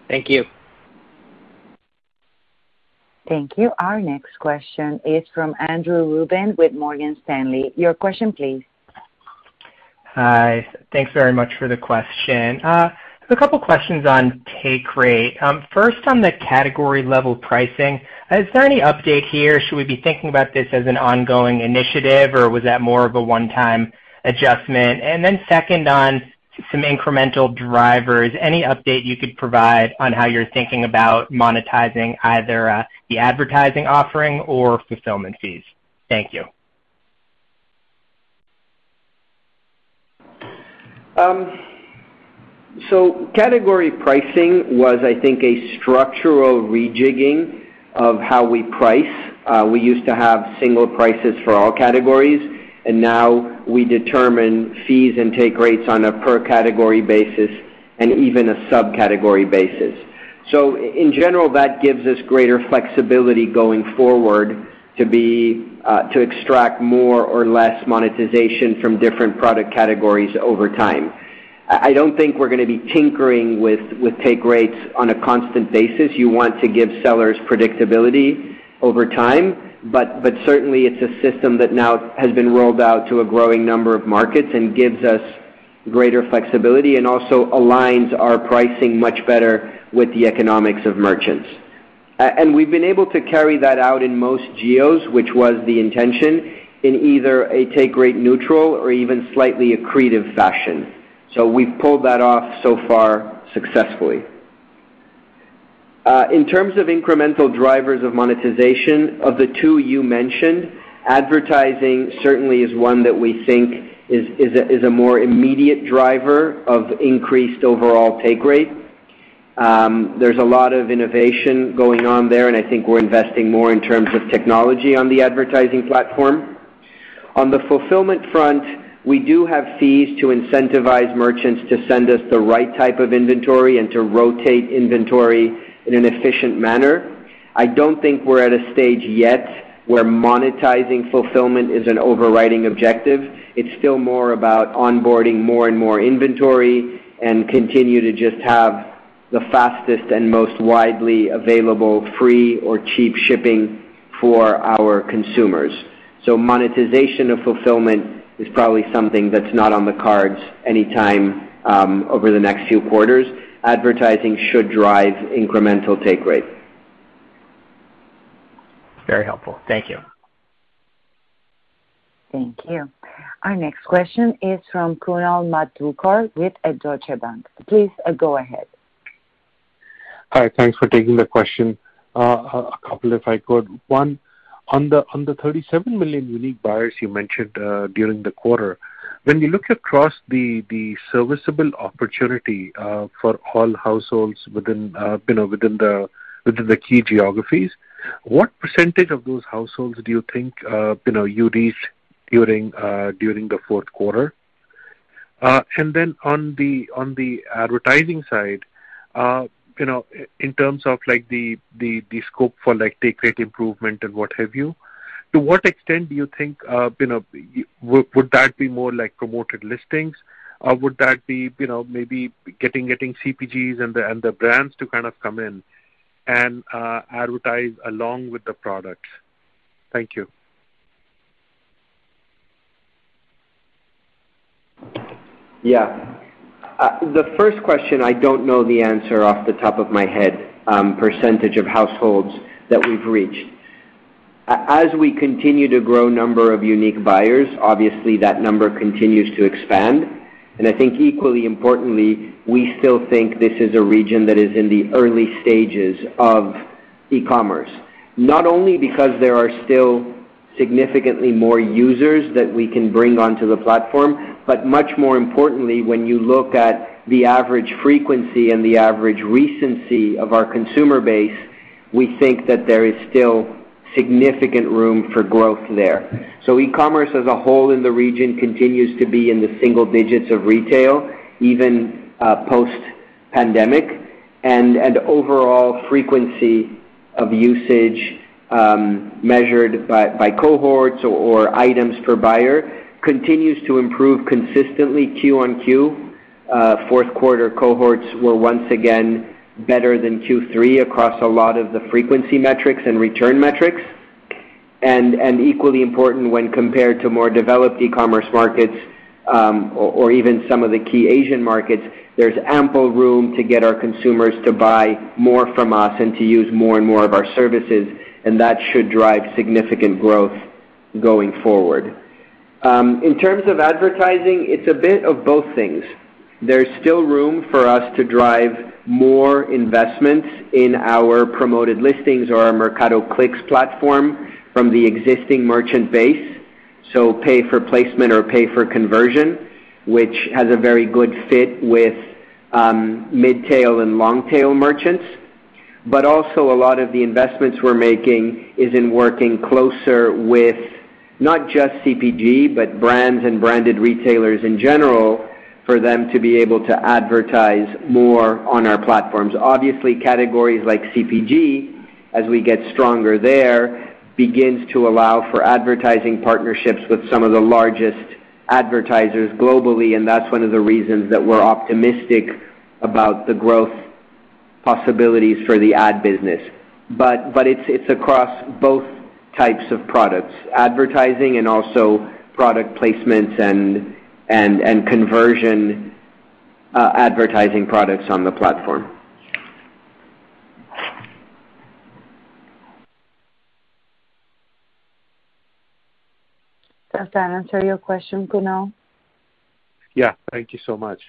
[SPEAKER 12] Thank you.
[SPEAKER 4] Thank you. Our next question is from Andrew Ruben with Morgan Stanley. Your question, please.
[SPEAKER 13] Hi. Thanks very much for the question. Uh, A couple questions on take rate. Um, first, on the category level pricing, is there any update here? Should we be thinking about this as an ongoing initiative, or was that more of a one-time adjustment? Second, on some incremental drivers, any update you could provide on how you're thinking about monetizing either uh, the advertising offering or fulfillment fees? Thank you.
[SPEAKER 2] Um, So category pricing was, I think, a structural rejigging of how we price. We used to have single prices for all categories, and now we determine fees and take rates on a per category basis and even a subcategory basis. So in general, that gives us greater flexibility going forward to be uh to extract more or less monetization from different product categories over time. I don't think we're going to be tinkering with take rates on a constant basis. You want to give sellers predictability over time, but certainly it's a system that now has been rolled out to a growing number of markets and gives us greater flexibility and also aligns our pricing much better with the economics of merchants. And We've been able to carry that out in most geos, which was the intention, in either a take rate neutral or even slightly accretive fashion. So we've pulled that off so far successfully. Uh, in terms of incremental drivers of monetization, of the two you mentioned, advertising certainly is one that we think is a more immediate driver of increased overall take rate. Um, there's a lot of innovation going on there, and I think we're investing more in terms of technology on the advertising platform. On the fulfillment front, we do have fees to incentivize merchants to send us the right type of inventory and to rotate inventory in an efficient manner. I don't think we're at a stage yet where monetizing fulfillment is an overriding objective. It's still more about onboarding more and more inventory and continue to just have the fastest and most widely available free or cheap shipping for our consumers. So Monetization of fulfillment is probably something that's not on the cards anytime um, over the next few quarters. Advertising should drive incremental take rate.
[SPEAKER 13] Very helpful. Thank you.
[SPEAKER 4] Thank you. Our next question is from Kunal Madhukar with Deutsche Bank. Please uh, go ahead.
[SPEAKER 14] Hi. Thanks for taking the question. Uh, a couple if I could. One, on the 37 million unique buyers you mentioned uh, during the quarter, when you look across the the serviceable opportunity uh, for all households within uh you know within the within the key geographies, what percentage of those households do you think uh, you reached during during the fourth quarter? Uh and then on the on the advertising side, in terms of like the scope for like take rate improvement and what have you, to what extent do you think uh, you know, would that be more like promoted listings, or would that be you know, maybe getting getting CPGs and the and the brands to kind of come in and uh, advertise along with the products? Thank you.
[SPEAKER 2] Yeah. Uh, the first question, I don't know the answer off the top of my head, um, percentage of households that we've reached. As we continue to grow number of unique buyers, obviously that number continues to expand. And I think equally importantly, we still think this is a region that is in the early stages of e-commerce. Not only because there are still significantly more users that we can bring onto the platform. But much more importantly, when you look at the average frequency and the average recency of our consumer base, we think that there is still significant room for growth there. So E-commerce as a whole in the region continues to be in the single digits of retail, even uh, post-pandemic. And and Overall frequency of usage, um, measured by cohorts or items per buyer, continues to improve consistently Q-on-Q. Uh, fourth quarter cohorts were once again better than Q3 across a lot of the frequency metrics and return metrics. And, and Equally important when compared to more developed e-commerce markets, um, or even some of the key Asian markets, there's ample room to get our consumers to buy more from us and to use more and more of our services, and that should drive significant growth going forward. Um, in terms of advertising, it's a bit of both things. There's still room for us to drive more investments in our Promoted Listings or our Mercado Clicks platform from the existing merchant base, so pay for placement or pay for conversion, which has a very good fit with um, mid-tail and long-tail merchants. But Also a lot of the investments we're making is in working closer with not just CPG, but brands and branded retailers in general, for them to be able to advertise more on our platforms. Obviously, categories like CPG, as we get stronger there, begins to allow for advertising partnerships with some of the largest advertisers globally, and that's one of the reasons that we're optimistic about the growth possibilities for the ad business. But, but it's, it's across both types of products, advertising and also product placements and and, and conversion uh, advertising products on the platform.
[SPEAKER 4] Does that answer your question, Kunal?
[SPEAKER 14] Yeah. Thank you so much.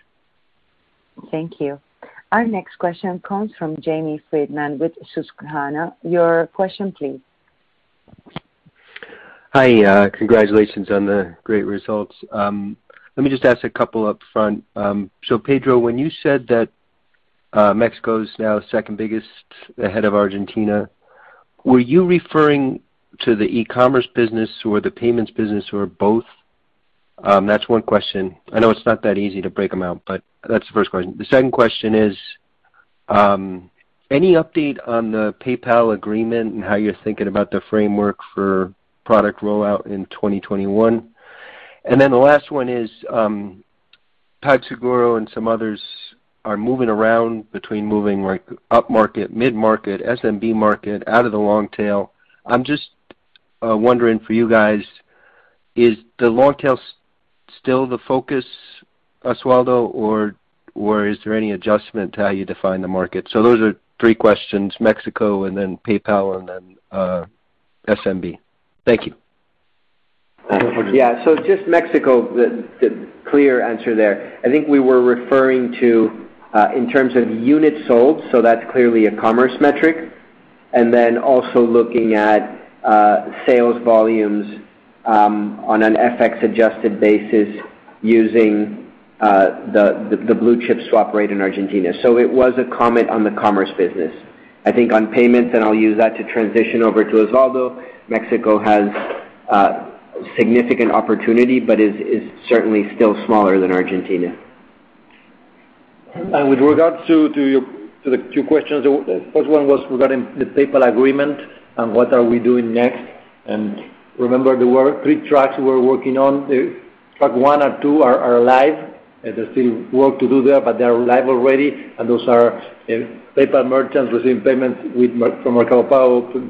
[SPEAKER 4] Thank you. Our next question comes from Jamie Friedman with Susquehanna. Your question, please.
[SPEAKER 15] Hi. Uh, congratulations on the great results. Um, let me just ask a couple up front. Um so Pedro, when you said that uh, Mexico is now second biggest ahead of Argentina, were you referring to the e-commerce business or the payments business or both? Um, that's one question. I know it's not that easy to break them out, but that's the first question. The second question is, um, any update on the PayPal agreement and how you're thinking about the framework for product rollout in 2021? The last one is, um, PagSeguro and some others are moving around between moving like upmarket, mid-market, SMB market, out of the long tail. I'm just uh, wondering for you guys, is the long tail still the focus, Osvaldo, or is there any adjustment to how you define the market? So those are three questions, Mexico and then PayPal and then uh, SMB. Thank you.
[SPEAKER 2] Yeah. So just Mexico, the clear answer there. I think we were referring to, uh, in terms of units sold, so that's clearly a commerce metric, and then also looking at uh, sales volumes um, on an FX-adjusted basis using uh, the blue chip swap rate in Argentina. So it was a comment on the commerce business. I think on payments, and I'll use that to transition over to Osvaldo, Mexico has uh, significant opportunity, but is certainly still smaller than Argentina.
[SPEAKER 6] And With regards to the two questions, the first one was regarding the PayPal agreement and what are we doing next. And Remember, there were three tracks we're working on. Track one and two are live. Uh, there's still work to do there, but they are live already, and those are uh, PayPal merchants receiving payments with from Mercado Pago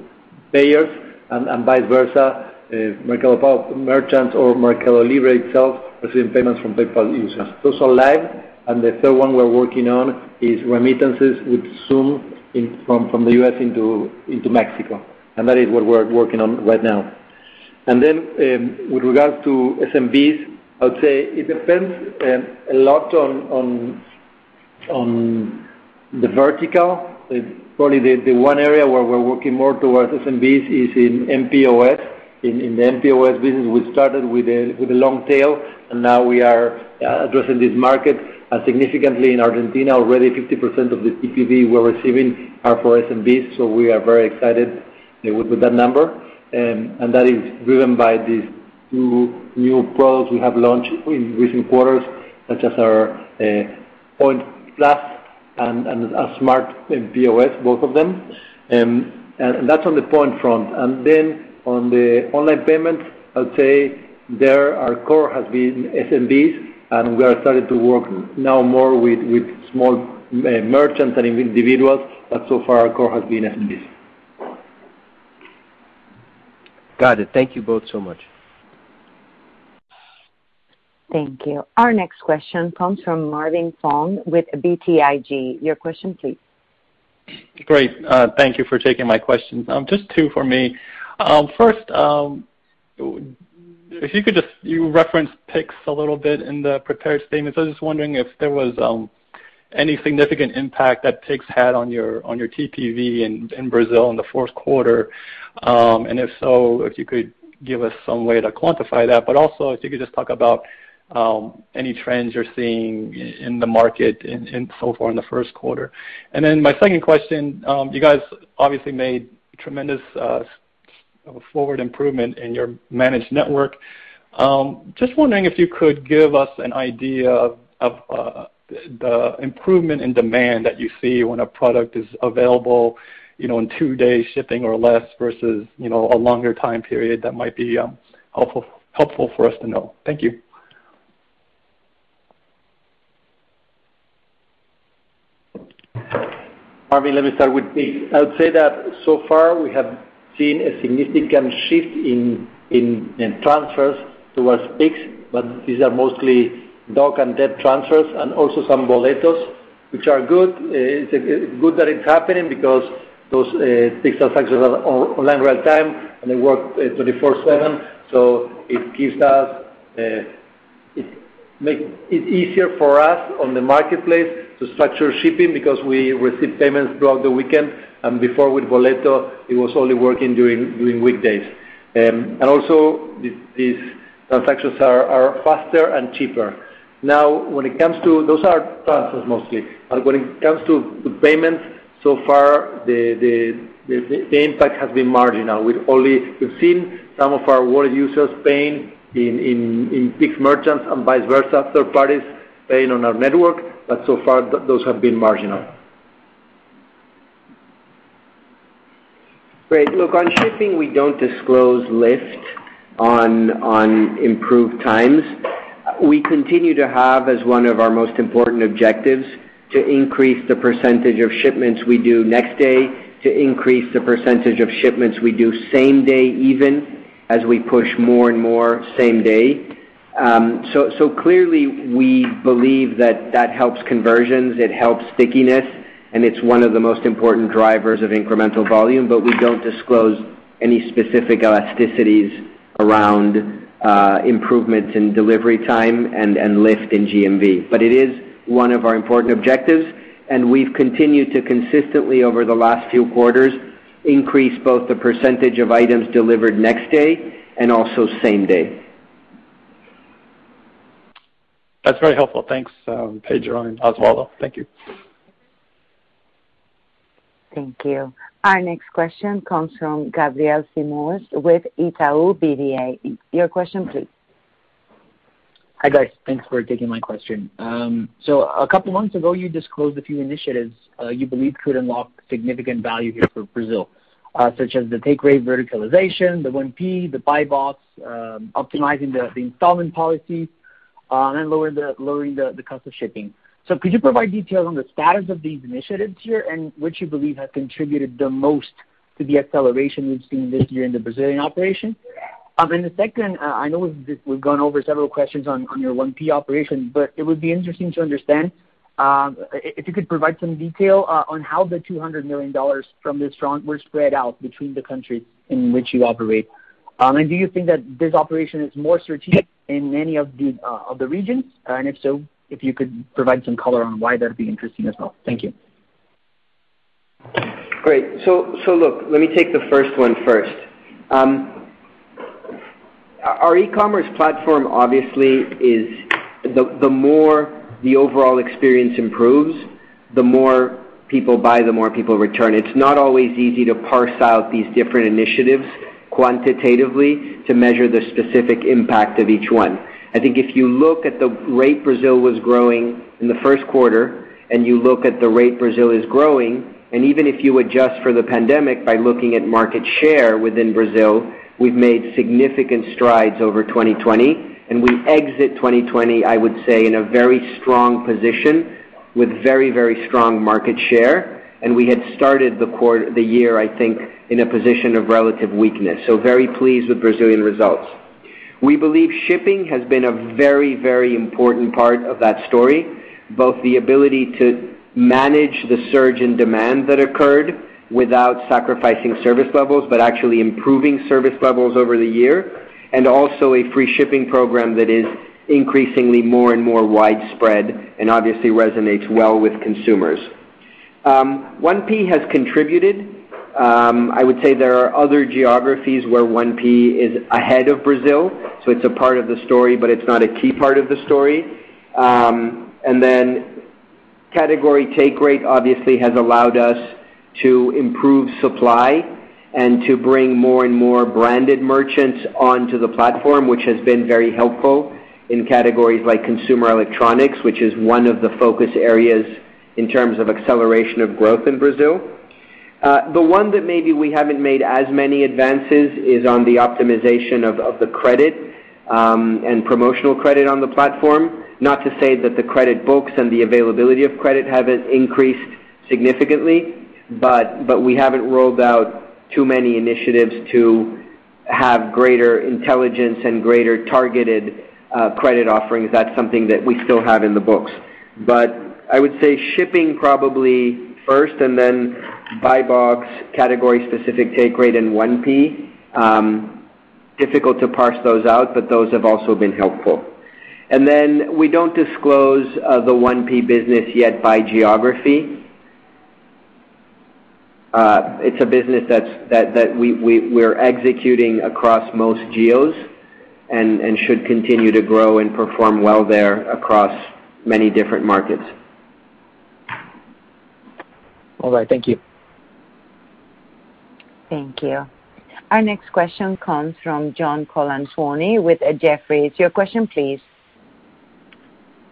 [SPEAKER 6] payers and vice versa, uh, Mercado Pago merchants or MercadoLibre itself receiving payments from PayPal users. Those are live. And the third one we're working on is remittances with Xoom from the U.S. into Mexico. And that is what we're working on right now. And then um with regards to SMBs, I would say it depends um, a lot on on the vertical. Probably the one area where we're working more towards SMBs is in mPOS, in the mPOS business. We started with the long tail, and now we are uh, addressing this market and significantly in Argentina. Already 50% of the TPV we're receiving are for SMBs, so we are very excited uh, with that number. Um and that is driven by these two new products we have launched in recent quarters, such as our uh, Point Plus and a Smart um, mPOS, both of them. Um, and that's on the Point front. And then on the online payment, I'd say there our core has been SMBs, and we are starting to work now more with small uh, merchants and individuals, but so far our core has been SMBs.
[SPEAKER 15] Got it. Thank you both so much.
[SPEAKER 4] Thank you. Our next question comes from Marvin Fong with BTIG. Your question, please.
[SPEAKER 16] Great. Uh, thank you for taking my questions. Um, just two for me. Um, first, um, if you could just, you referenced Pix a little bit in the prepared statements. I was just wondering if there was any significant impact that Pix had on your on your TPV in Brazil in the fourth quarter. Um and if so, if you could give us some way to quantify that. But also, if you could just talk about Um, any trends you're seeing in the market so far in the first quarter. And then my second question, um, you guys obviously made tremendous uh, forward improvement in your managed network. Um, just wondering if you could give us an idea of uh, the improvement in demand that you see when a product is available you know, in two days shipping or less versus you know, a longer time period that might be um helpful helpful for us to know. Thank you.
[SPEAKER 6] Marvin, let me start with Pix. I would say that so far we have seen a significant shift in transfers towards Pix, but these are mostly DOC and DEP transfers and also some boletos, which are good. Eh, it's good that it's happening because those eh, Pix transactions are online real time, and they work eh, 24/7. It makes it easier for us on the marketplace to structure shipping because we receive payments throughout the weekend. And before with boleto, it was only working during weekdays. Um, and also, these transactions are faster and cheaper. Now, when it comes to those are transfers mostly. But when it comes to payments, so far, the the the impact has been marginal. We've only we've seen some of our wallet users paying in Pix merchants and vice versa, third parties paying on our network, but so far, those have been marginal.
[SPEAKER 2] Great. Look, on shipping, we don't disclose lift on on improved times. We continue to have as one of our most important objectives to increase the percentage of shipments we do next day, to increase the percentage of shipments we do same day even, as we push more and more same day. So, so clearly, we believe that that helps conversions, it helps stickiness, and it's one of the most important drivers of incremental volume, but we don't disclose any specific elasticities around uh, improvements in delivery time and lift in GMV. But it is one of our important objectives, and we've continued to consistently, over the last few quarters, increase both the percentage of items delivered next day and also same day.
[SPEAKER 16] That's very helpful. Thanks, uh, Pedro and Osvaldo. Thank you.
[SPEAKER 4] Thank you. Our next question comes from Gabriel Simões with Itaú BBA. Your question, please.
[SPEAKER 17] Hi, guys. Thanks for taking my question. Um so a couple months ago, you disclosed a few initiatives uh, you believe could unlock significant value here for Brazil, uh, such as the take rate verticalization, the 1P, the buy box, um, optimizing the installment policy, uh, and lowering the lowering the cost of shipping. So could you provide details on the status of these initiatives here and which you believe have contributed the most to the acceleration we've seen this year in the Brazilian operation? Um, and the second, uh, I know we've gone over several questions on your 1P operation, but it would be interesting to understand um, if you could provide some detail uh, on how the $200 million from this front were spread out between the countries in which you operate. Um, and do you think that this operation is more strategic in any of the uh of the regions? Uh, and if so, if you could provide some color on why, that'd be interesting as well. Thank you.
[SPEAKER 2] Great. So so look, let me take the first one first. Our e-commerce platform obviously is the the more the overall experience improves, the more people buy, the more people return. It's not always easy to parse out these different initiatives quantitatively to measure the specific impact of each one. I think if you look at the rate Brazil was growing in the first quarter, and you look at the rate Brazil is growing, and even if you adjust for the pandemic by looking at market share within Brazil, we've made significant strides over 2020, and we exit 2020, I would say, in a very strong position with very, very strong market share. And We had started the quarter, the year, I think, in a position of relative weakness. So Very pleased with Brazilian results. We believe shipping has been a very, very important part of that story, both the ability to manage the surge in demand that occurred without sacrificing service levels, but actually improving service levels over the year, and also a free shipping program that is increasingly more and more widespread and obviously resonates well with consumers. 1P has contributed. I would say there are other geographies where 1P is ahead of Brazil, so it's a part of the story, but it's not a key part of the story. Um, and then category take rate obviously has allowed us to improve supply and to bring more and more branded merchants onto the platform, which has been very helpful in categories like consumer electronics, which is one of the focus areas in terms of acceleration of growth in Brazil. Uh, the one that maybe we haven't made as many advances is on the optimization of the credit um, and promotional credit on the platform. Not to say that the credit books and the availability of credit haven't increased significantly, but but we haven't rolled out too many initiatives to have greater intelligence and greater targeted uh, credit offerings. That's something that we still have in the books. But I would say shipping probably first and then buy box category specific take rate in 1P. Um, difficult to parse those out, but those have also been helpful. And then we don't disclose uh, the 1P business yet by geography. Uh, it's a business that's that we're executing across most geos and should continue to grow and perform well there across many different markets.
[SPEAKER 17] All right. Thank you.
[SPEAKER 4] Thank you. Our next question comes from John Colantuoni with Jefferies. Your question, please.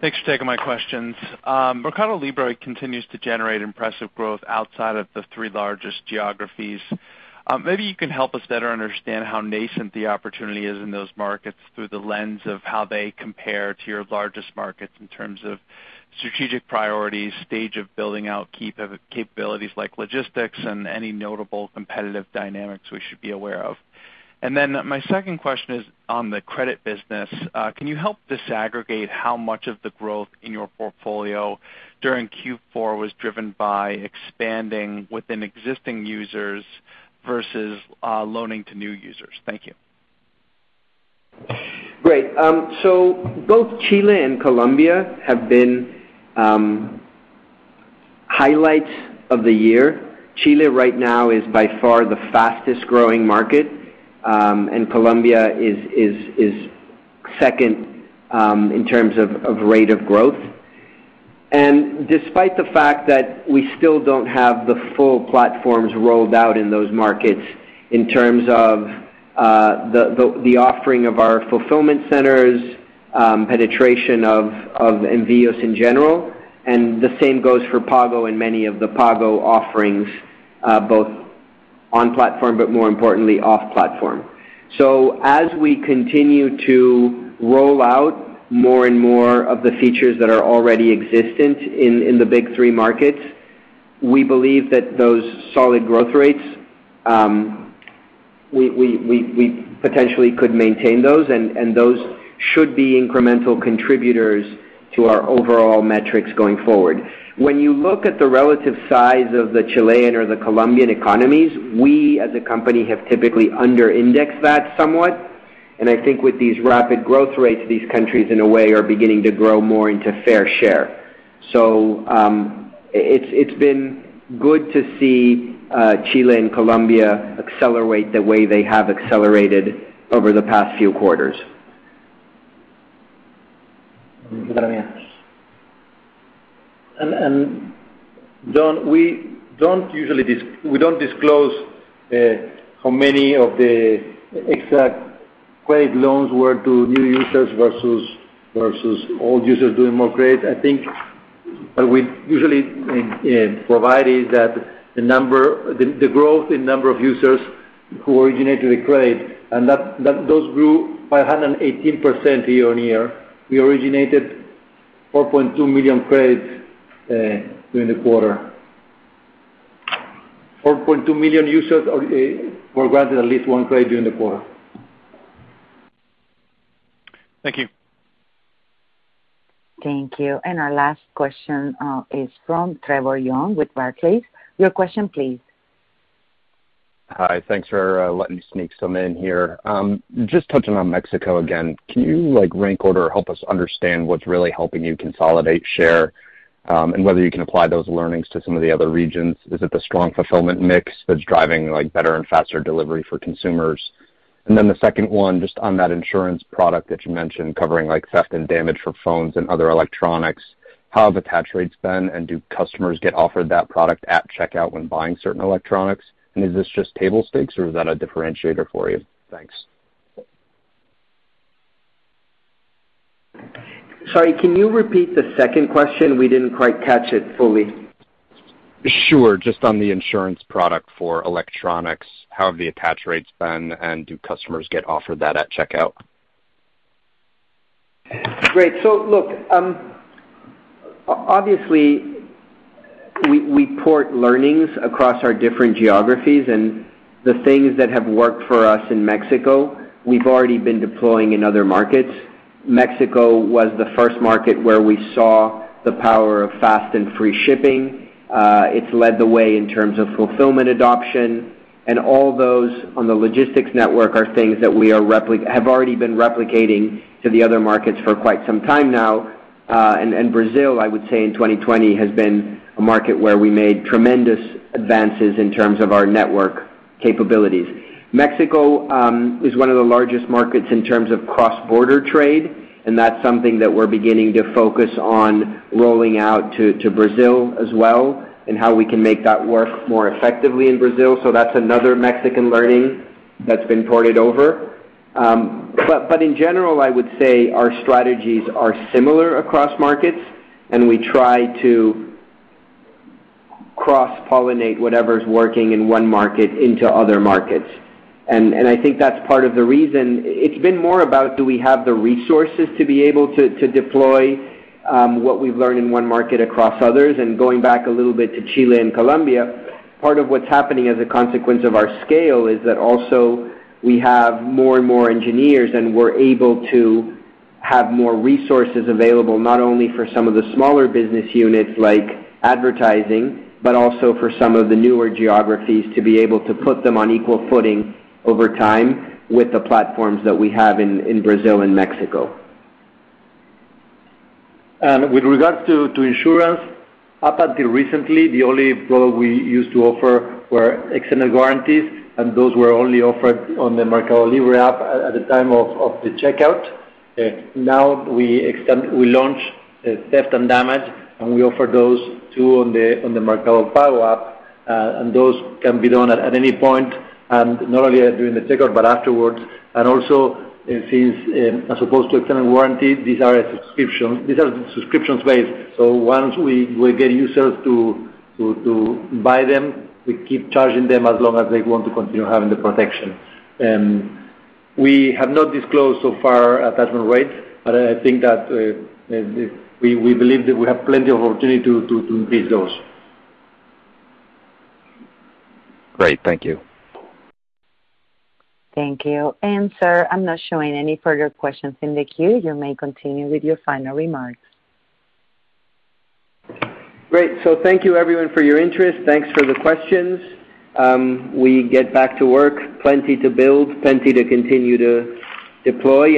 [SPEAKER 18] Thanks for taking my questions. Um, Mercado Libre continues to generate impressive growth outside of the three largest geographies. Um, maybe you can help us better understand how nascent the opportunity is in those markets through the lens of how they compare to your largest markets in terms of strategic priorities, stage of building out key uh, capabilities like logistics, and any notable competitive dynamics we should be aware of. And then my second question is on the credit business. Uh, can you help disaggregate how much of the growth in your portfolio during Q4 was driven by expanding within existing users versus uh, loaning to new users? Thank you.
[SPEAKER 2] Great. Um so both Chile and Colombia have been um, highlights of the year. Chile right now is by far the fastest-growing market, Um, and Colombia is second um, in terms of rate of growth. And Despite the fact that we still don't have the full platforms rolled out in those markets in terms of uh, the offering of our fulfillment centers, um, penetration of Envíos in general, and the same goes for Pago and many of the Pago offerings, uh, both on platform, but more importantly, off platform. So as we continue to roll out more and more of the features that are already existent in in the big three markets, we believe that those solid growth rates, um, we we, we, we potentially could maintain those, and, and those should be incremental contributors to our overall metrics going forward. When you look at the relative size of the Chilean or the Colombian economies, we as a company have typically under-indexed that somewhat. And I think with these rapid growth rates, these countries, in a way, are beginning to grow more into fair share. So um, it's, It's been good to see Chile and Colombia accelerate the way they have accelerated over the past few quarters.
[SPEAKER 6] John, we don't usually dis we don't disclose uh, how many of the exact credit loans were to new users versus versus old users doing more credit. I think what we usually uh, uh, provide is that the number, the growth in number of users who originated the credit, and that those grew by 118% year-on-year. We originated 4.2 million credits Uh, during the quarter. 4.2 million users uh, were granted at least one credit during the quarter.
[SPEAKER 18] Thank you.
[SPEAKER 4] Thank you. And our last question uh, is from Trevor Young with Barclays. Your question, please.
[SPEAKER 19] Hi. Thanks for letting me sneak some in here. Um, just touching on Mexico again, can you like rank order or help us understand what's really helping you consolidate share, Um, and whether you can apply those learnings to some of the other regions? Is it the strong fulfillment mix that's driving like, better and faster delivery for consumers? And then the second one, just on that insurance product that you mentioned covering like, theft and damage for phones and other electronics, how have attach rates been, and do customers get offered that product at checkout when buying certain electronics? And is this just table stakes or is that a differentiator for you? Thanks.
[SPEAKER 2] Sorry, can you repeat the second question? We didn't quite catch it fully.
[SPEAKER 19] Sure. Just on the insurance product for electronics, how have the attach rates been, and do customers get offered that at checkout?
[SPEAKER 2] Great. So look, um, obviously, we we port learnings across our different geographies, and the things that have worked for us in Mexico, we've already been deploying in other markets. Mexico was the first market where we saw the power of fast and free shipping. Uh it's led the way in terms of fulfillment adoption, and all those on the logistics network are things that we are replic have already been replicating to the other markets for quite some time now. And, and Brazil, I would say in 2020, has been a market where we made tremendous advances in terms of our network capabilities. Mexico is one of the largest markets in terms of cross-border trade, and that's something that we're beginning to focus on rolling out to Brazil as well, and how we can make that work more effectively in Brazil. So That's another Mexican learning that's been ported over. Um but in general, I would say our strategies are similar across markets, and we try to cross-pollinate whatever's working in one market into other markets. I think that's part of the reason. It's been more about do we have the resources to be able to deploy um, what we've learned in one market across others? And going back a little bit to Chile and Colombia, part of what's happening as a consequence of our scale is that also we have more and more engineers, and we're able to have more resources available, not only for some of the smaller business units like advertising, but also for some of the newer geographies to be able to put them on equal footing over time with the platforms that we have in Brazil and Mexico.
[SPEAKER 6] And with regards to insurance, up until recently, the only product we used to offer were extended warranties, and those were only offered on the MercadoLibre app at the time of the checkout. Uh, now we extend we launch uh, theft and damage, and we offer those too on the on the Mercado Pago app, uh, and those can be done at any point, and not only during the checkout, but afterwards. And also, uh, since um, as opposed to extended warranty, these are subscriptions-based. So once we get users to buy them, we keep charging them as long as they want to continue having the protection. Um, we have not disclosed so far attachment rates, but I think that uh, uh, we believe that we have plenty of opportunity to increase those.
[SPEAKER 19] Great. Thank you.
[SPEAKER 4] Thank you. And sir, I'm not showing any further questions in the queue. You may continue with your final remarks.
[SPEAKER 2] Great. So thank you everyone for your interest. Thanks for the questions. Um, we get back to work. Plenty to build, plenty to continue to deploy.